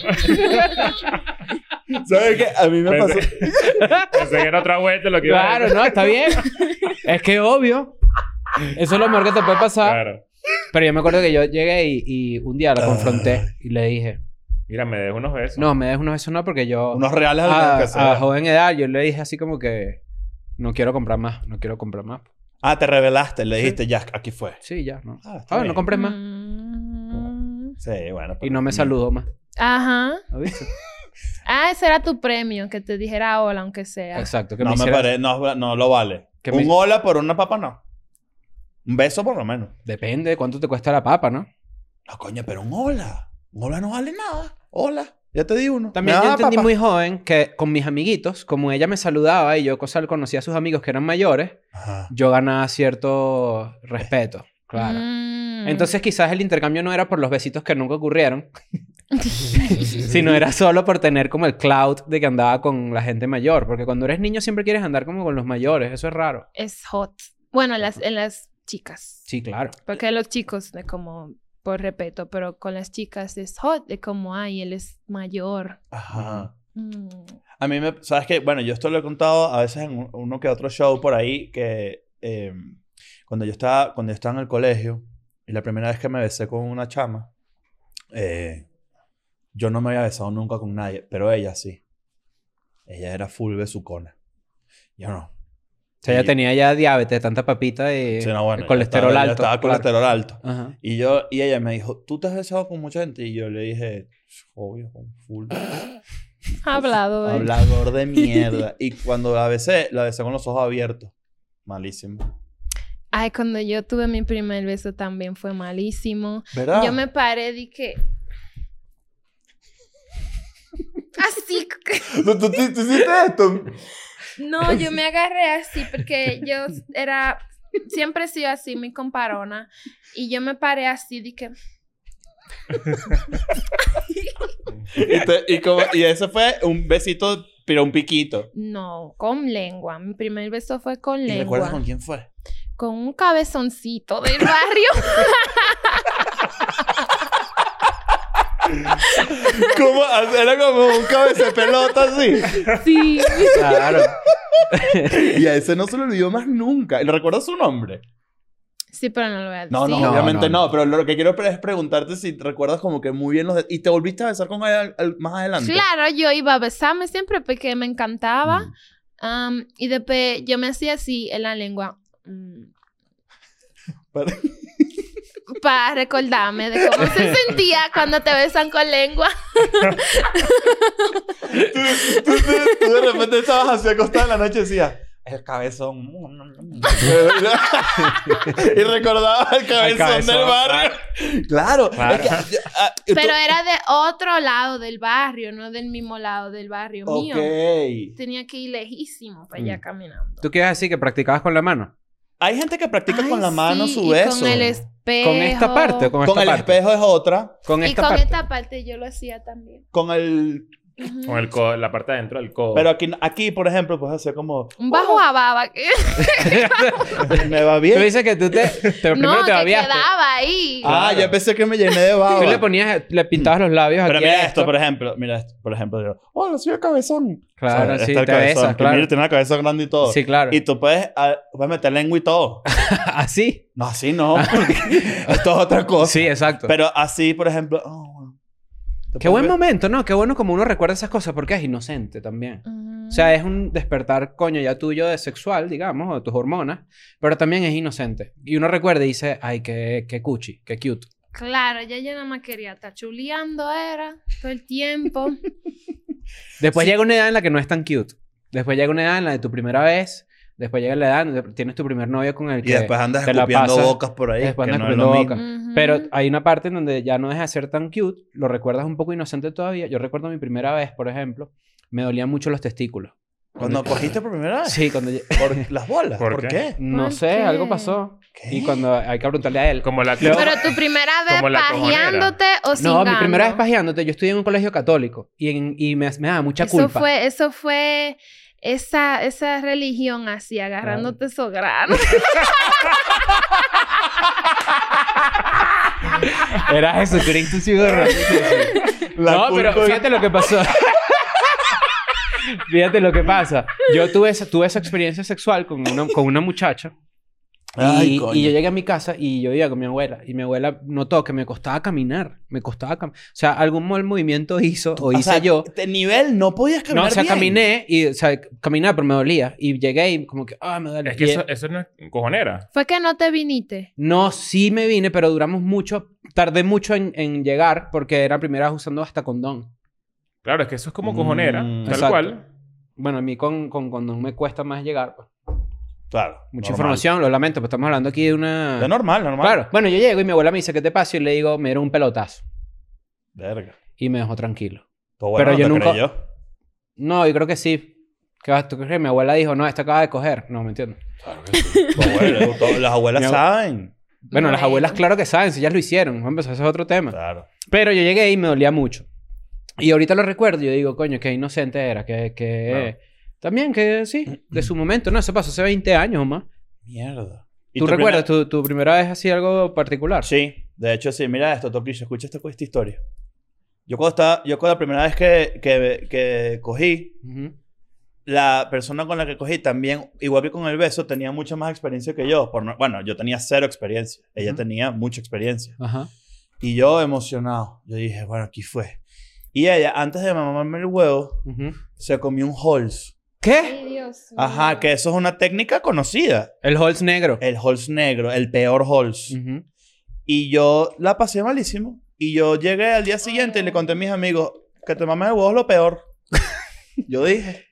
¿Sabes qué? A mí me pasó. Pensé, que era otra vuelta lo que iba a Claro, decir. no, está bien. Es que obvio. Eso es lo mejor que te puede pasar. Claro. Pero yo me acuerdo que yo llegué y, y un día la confronté y le dije, Mira, me dejo unos besos. no, me des unos besos no porque yo Unos reales a, a joven edad yo le dije así como que no quiero comprar más, no quiero comprar más. Ah, te revelaste. Le dijiste, ya, aquí fue. Sí, ya, no. Ah, está Ah, no compres más. Mm. Sí, bueno. Y pero- no me saludó más. Ajá. ¿Lo viste? [laughs] Ah, ese era tu premio, que te dijera hola, aunque sea. Exacto. Que No me me parece, no, no lo vale. Que Un me- hola por una papa, no. Un beso por lo menos. Depende de cuánto te cuesta la papa, ¿no? No, coño, pero un hola. Un hola no vale nada. Hola. Ya te di uno. También yo entendí papa. muy joven que con mis amiguitos, como ella me saludaba y yo cosa conocía a sus amigos que eran mayores, Ajá. yo ganaba cierto respeto. Claro. Mm. Entonces quizás el intercambio no era por los besitos que nunca ocurrieron, [laughs] sino era solo por tener como el cloud de que andaba con la gente mayor. Porque cuando eres niño siempre quieres andar como con los mayores. Eso es raro. Es hot. Bueno, en las, en las chicas. Sí, claro. Porque los chicos, de como, por respeto, pero con las chicas es hot, de como, ay, él es mayor. Ajá. Mm. A mí me... ¿Sabes qué? Bueno, yo esto lo he contado a veces en un- uno que otro show por ahí que... eh, cuando yo estaba... Cuando yo estaba en el colegio y la primera vez que me besé con una chama, eh, yo no me había besado nunca con nadie, pero ella sí. Ella era full besucona. Yo no. O sea, ella tenía ya diabetes, tanta papita y Sí, no, bueno, el ya colesterol estaba- alto. Estaba claro. colesterol alto. Ajá. Y yo, y ella me dijo, ¿tú te has besado con mucha gente? Y yo le dije, obvio, con full. [laughs] Hablado, eh. Hablador de [laughs] mierda. y cuando la besé, la besé con los ojos abiertos. Malísimo. Ay, cuando yo tuve mi primer beso también fue malísimo. ¿Verdad? Yo me paré y [laughs] que... Así. ¿Tú, tú, tú- tú hiciste esto? No, [laughs] yo me agarré así porque yo era... Siempre he sido así, muy comparona. Y yo me paré así de que... Y, te- y, como, y ese fue un besito, pero un piquito. No, con lengua. Mi primer beso fue con ¿Y lengua. recuerdas con quién fue? Con un cabezoncito del barrio. [laughs] [laughs] ¿Cómo? Era como un cabeza de pelota así. sí. Claro. [laughs] Y a ese no se lo olvidó más nunca. ¿Y ¿Recuerdas su nombre? Sí, pero no lo voy a decir. No, no, No, obviamente no, no, Pero lo que quiero es preguntarte si recuerdas como que muy bien los... de- ¿Y te volviste a besar con él al- al- más adelante? Claro, yo iba a besarme siempre porque me encantaba. Mm. Am, y después yo me hacía así en la lengua. mm, Para- recordarme de cómo se [laughs] sentía cuando te besan con lengua. tú, tú- tú de repente estabas así acostada en la noche y decías... El cabezón. [laughs] y recordabas el cabezón, cabezón, del barrio. Claro. Claro. es que, ah, esto- Pero era de otro lado del barrio, no del mismo lado del barrio mío. Ok. Tenía que ir lejísimo para allá Mm. caminando. ¿Tú quieres decir que practicabas con la mano? Hay gente que practica Ay, con la mano sí, su y beso. Con el espejo. ¿Con esta parte con, Con esta el parte? espejo es otra. Con Y esta con parte. esta parte yo lo hacía también. Con el... Con el codo, la parte de adentro del codo. Pero aquí, aquí, por ejemplo, puedes hacer como... Un bajo a baba. [laughs] Me va Tú bien. dices que tú te, te primero no, te que babiaste. quedaba ahí. Ah, Claro. yo pensé que me llené de baba. Tú le ponías, le pintabas los labios Pero aquí. mira esto, por ejemplo. Mira esto, por ejemplo. Digo, Hola, soy el cabezón. Claro, Está sí, el te cabezón, besas, que claro. Mira, tiene la cabeza grande y todo. Sí, claro. Y tú puedes, ah, puedes meter lengua y todo. [laughs] Así. No, así no. porque [laughs] Esto es otra cosa. Sí, exacto. Pero así, por ejemplo... oh, Qué buen ver- momento, ¿no? Qué bueno como uno recuerda esas cosas porque es inocente también. O sea, es un despertar, coño, ya tuyo de sexual, digamos, o de tus hormonas, pero también es inocente. Y uno recuerda y dice, ay, qué, qué cuchi, qué cute. Claro, ya yo nada más quería estar chuleando, era todo el tiempo. [laughs] Después llega una edad en la que no es tan cute. Después llega una edad en la de tu primera vez. Después llega la edad en la que tienes tu primer novio con el que Y después andas te la escupiendo pasas. bocas por ahí. Después que andas no es lo escupiendo mismo. Ujú. Pero hay una parte en donde ya no deja de ser tan cute, lo recuerdas un poco inocente todavía. Yo recuerdo mi primera vez, por ejemplo, me dolían mucho los testículos. Cuando cogiste por primera vez. [laughs] Sí, cuando... Por las bolas. ¿Por ¿Por, qué? No ¿Por sé, qué? algo pasó. ¿Qué? Y cuando hay que preguntarle a él. Como la Pero tu primera vez Como la cojonera. pajeándote o No, cingando. mi primera vez pajeándote, yo estudié en un colegio católico y, en- y me, me daba mucha Eso culpa. fue, eso fue esa, esa religión así, agarrándote esos granos. [laughs] Era Jesucristo. La no, pero fíjate lo que pasó. [laughs] fíjate lo que pasa. Yo tuve esa, tuve esa experiencia sexual con una, con una muchacha. Ay, Y, coño. y yo llegué a mi casa y yo vivía con mi abuela. Y mi abuela notó que me costaba caminar. Me costaba caminar. O sea, algún mal movimiento hizo o O hice sea, yo. De nivel no podías caminar No, o sea, bien. caminé y, o sea, caminar, pero me dolía. Y llegué y como que, ah, me duele. Es que eso, eso no es cojonera. Fue que no te viniste. No, sí me vine, pero duramos mucho. Tardé mucho en, en llegar porque era primera vez usando hasta condón. Claro, es que eso es como cojonera. Mm. tal Exacto. cual. Bueno, a mí con, con condón me cuesta más llegar. pues. Claro. Mucha normal. información, lo lamento, pero estamos hablando aquí de una... De normal, normal. Claro. Bueno, yo llego y mi abuela me dice, ¿qué te pasa? Y le digo, me dieron un pelotazo. Verga. Y me dejó tranquilo. Tu abuela Pero no yo te nunca- creyó. No, yo creo que sí. ¿Qué vas tú crees? Mi abuela dijo, no, esta acaba de coger. No, me entiendo. Claro que sí. Abuela- las abuelas saben. Bueno, las abuelas claro que saben, si ellas lo hicieron. Vamos a empezar, ese es otro tema. Claro. Pero yo llegué y me dolía mucho. Y ahorita lo recuerdo y yo digo, coño, qué inocente era. Que, que... También que sí, de su momento. No, eso pasó hace 20 años o más. Mierda. ¿Y ¿Tú tu recuerdas primer- tu, tu primera vez así algo particular? Sí, de hecho sí. Mira esto, Toquillo, escucha esta, esta historia. Yo cuando estaba, yo cuando la primera vez que, que, que cogí, Ujú. la persona con la que cogí también, igual que con el beso, tenía mucha más experiencia que yo. Por no- bueno, yo tenía cero experiencia. Ella Ujú. tenía mucha experiencia. Ajá. Y yo emocionado. Yo dije, bueno, aquí fue. Y ella, antes de mamarme el huevo, se comió un Halls. ¿Qué? Ay, Dios Ajá, que eso es una técnica conocida. El Halls negro. El Halls negro, el peor. Ujú. Y yo la pasé malísimo. Y yo llegué al día siguiente y le conté a mis amigos que te mames el huevo es lo peor. [laughs] yo dije,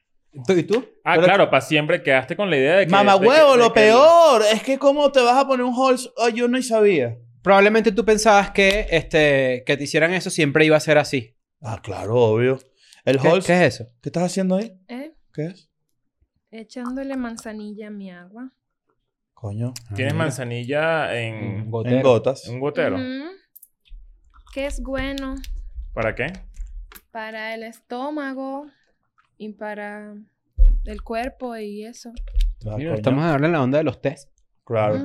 ¿Tú y tú? Ah, Pero- claro, para siempre quedaste con la idea de que... mamá de que- huevo, de lo que- peor. Es que cómo te vas a poner un Halls. Ay, yo no sabía. Probablemente tú pensabas que, este, que te hicieran eso siempre iba a ser así. Ah, claro, obvio. El ¿Qué, Halls. qué es eso? ¿Qué estás haciendo ahí? ¿Eh? ¿Qué es? Echándole manzanilla a mi agua. Coño. Tienes Ah, mira. manzanilla en, Un En gotero. gotas. en un gotero. Que es bueno ¿Para qué? para el estómago y para el cuerpo y eso. Ah, Mira, estamos a darle la onda de los test. Claro.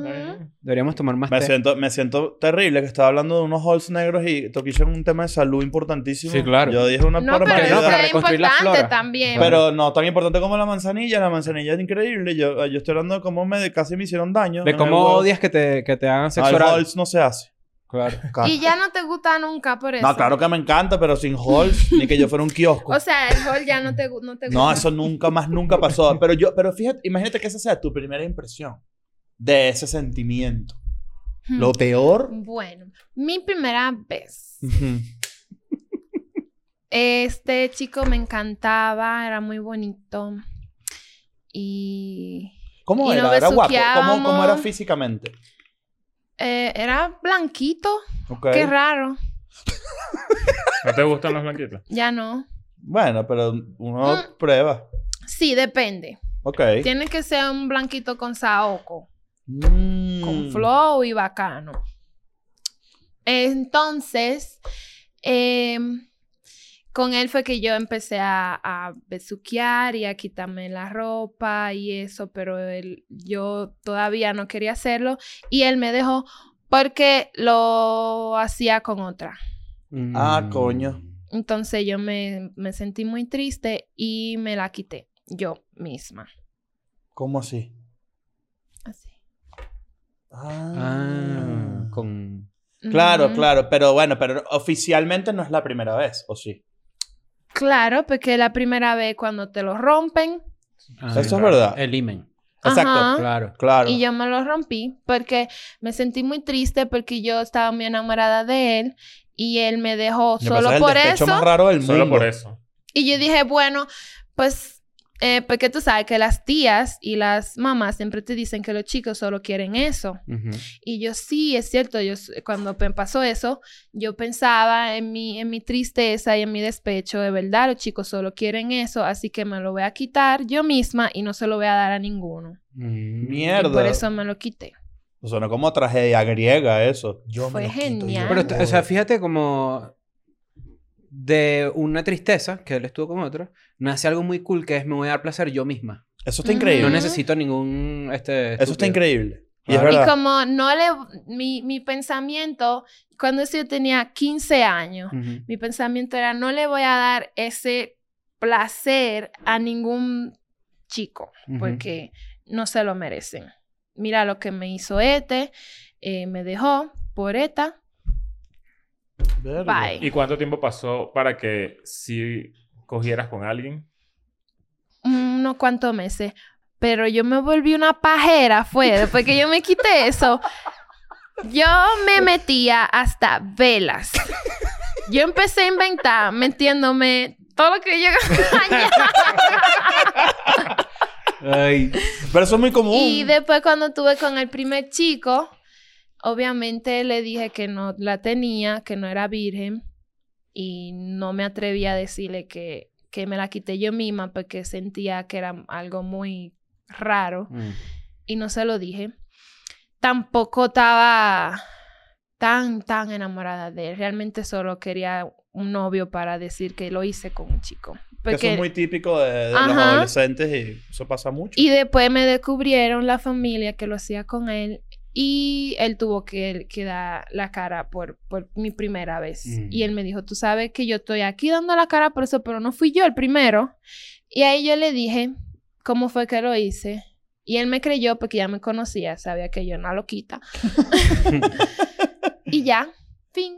Deberíamos tomar más Me té. siento, me siento terrible que estaba hablando de unos halls negros y Toquillo en un tema de salud importantísimo. Sí, claro. Yo dije una No, pero para reconstruir la flora. también. Pero no tan importante como la manzanilla. La manzanilla es increíble. Yo, yo estoy hablando de cómo me, casi me hicieron daño. De cómo odias que te, que te hagan sexo oral. halls no se hace. Claro. [laughs] Y ya no te gusta nunca por eso. No, claro que me encanta, pero sin halls, ni que yo fuera un kiosco. [laughs] O sea, el hall ya no te, no te gusta. no, eso nunca más, nunca pasó. Pero yo, pero fíjate, imagínate que esa sea tu primera impresión de ese sentimiento. Hmm. Lo peor. Bueno, mi primera vez. Este chico me encantaba, era muy bonito. Y ¿Cómo Y era? ¿Era guapo? ¿Cómo, ¿Cómo besuqueábamos. era físicamente? eh, era blanquito. Qué raro. ¿No te gustan los blanquitos? Ya no. Bueno, pero uno Mm. prueba. Sí, depende. Ok. Tiene que ser un blanquito con saoco, Mm. con flow y bacano. Entonces, em, con él fue que yo empecé a, a besuquear y a quitarme la ropa y eso, pero él, yo todavía no quería hacerlo y él me dejó porque lo hacía con otra. Ah, Mm. coño. Entonces yo me, me sentí muy triste y me la quité yo misma. ¿Cómo? Así. Ah, con... Claro, claro. Pero bueno, pero oficialmente no es la primera vez, ¿o sí? Claro, porque la primera vez cuando te lo rompen Ah, Eso es verdad. El imen. Exacto. Ajá. Claro. Claro. y yo me lo rompí porque me sentí muy triste porque yo estaba muy enamorada de él y él me dejó Me solo el por eso. más raro del mundo. Solo por eso. Y yo dije, bueno, pues, eh, porque tú sabes que las tías y las mamás siempre te dicen que los chicos solo quieren eso. Ujú. Y yo sí, es cierto, yo cuando me pasó eso, yo pensaba en mi, en mi tristeza y en mi despecho, de verdad, los chicos solo quieren eso, así que me lo voy a quitar yo misma y no se lo voy a dar a ninguno. Mm. Mierda. Y por eso me lo quité. Suena como tragedia griega eso. Yo Fue me lo quito genial. yo. Pero, o sea, fíjate como de una tristeza, que él estuvo con otro, nace algo muy cool que es me voy a dar placer yo misma. Eso está increíble. No necesito ningún... Este, Eso está estúpido. increíble. Y es como no le, mi, mi pensamiento, cuando yo tenía 15 años, mi pensamiento era, no le voy a dar ese placer a ningún chico, porque no se lo merecen. Mira lo que me hizo este, eh, me dejó por esta. Bye. ¿Y cuánto tiempo pasó para que si cogieras con alguien? unos cuantos meses. Pero yo me volví una pajera, fue después que yo me quité eso. Yo me metía hasta velas. Yo empecé a inventar metiéndome todo lo que yo [laughs] Ay. Pero eso es muy común. Y después cuando tuve con el primer chico, obviamente le dije que no la tenía, que no era virgen. Y no me atreví a decirle que, que me la quité yo misma porque sentía que era algo muy raro. Mm. y no se lo dije. tampoco estaba tan, tan enamorada de él. Realmente solo quería un novio para decir que lo hice con un chico. Que eso es muy típico de, de los adolescentes y eso pasa mucho. Y después me descubrieron la familia que lo hacía con él y él tuvo que, que dar la cara por, por mi primera vez. Mm. Y él me dijo, tú sabes que yo estoy aquí dando la cara por eso, pero no fui yo el primero. Y ahí yo le dije cómo fue que lo hice. Y él me creyó porque ya me conocía, sabía que yo era una loquita. [laughs] [laughs] y ya, fin.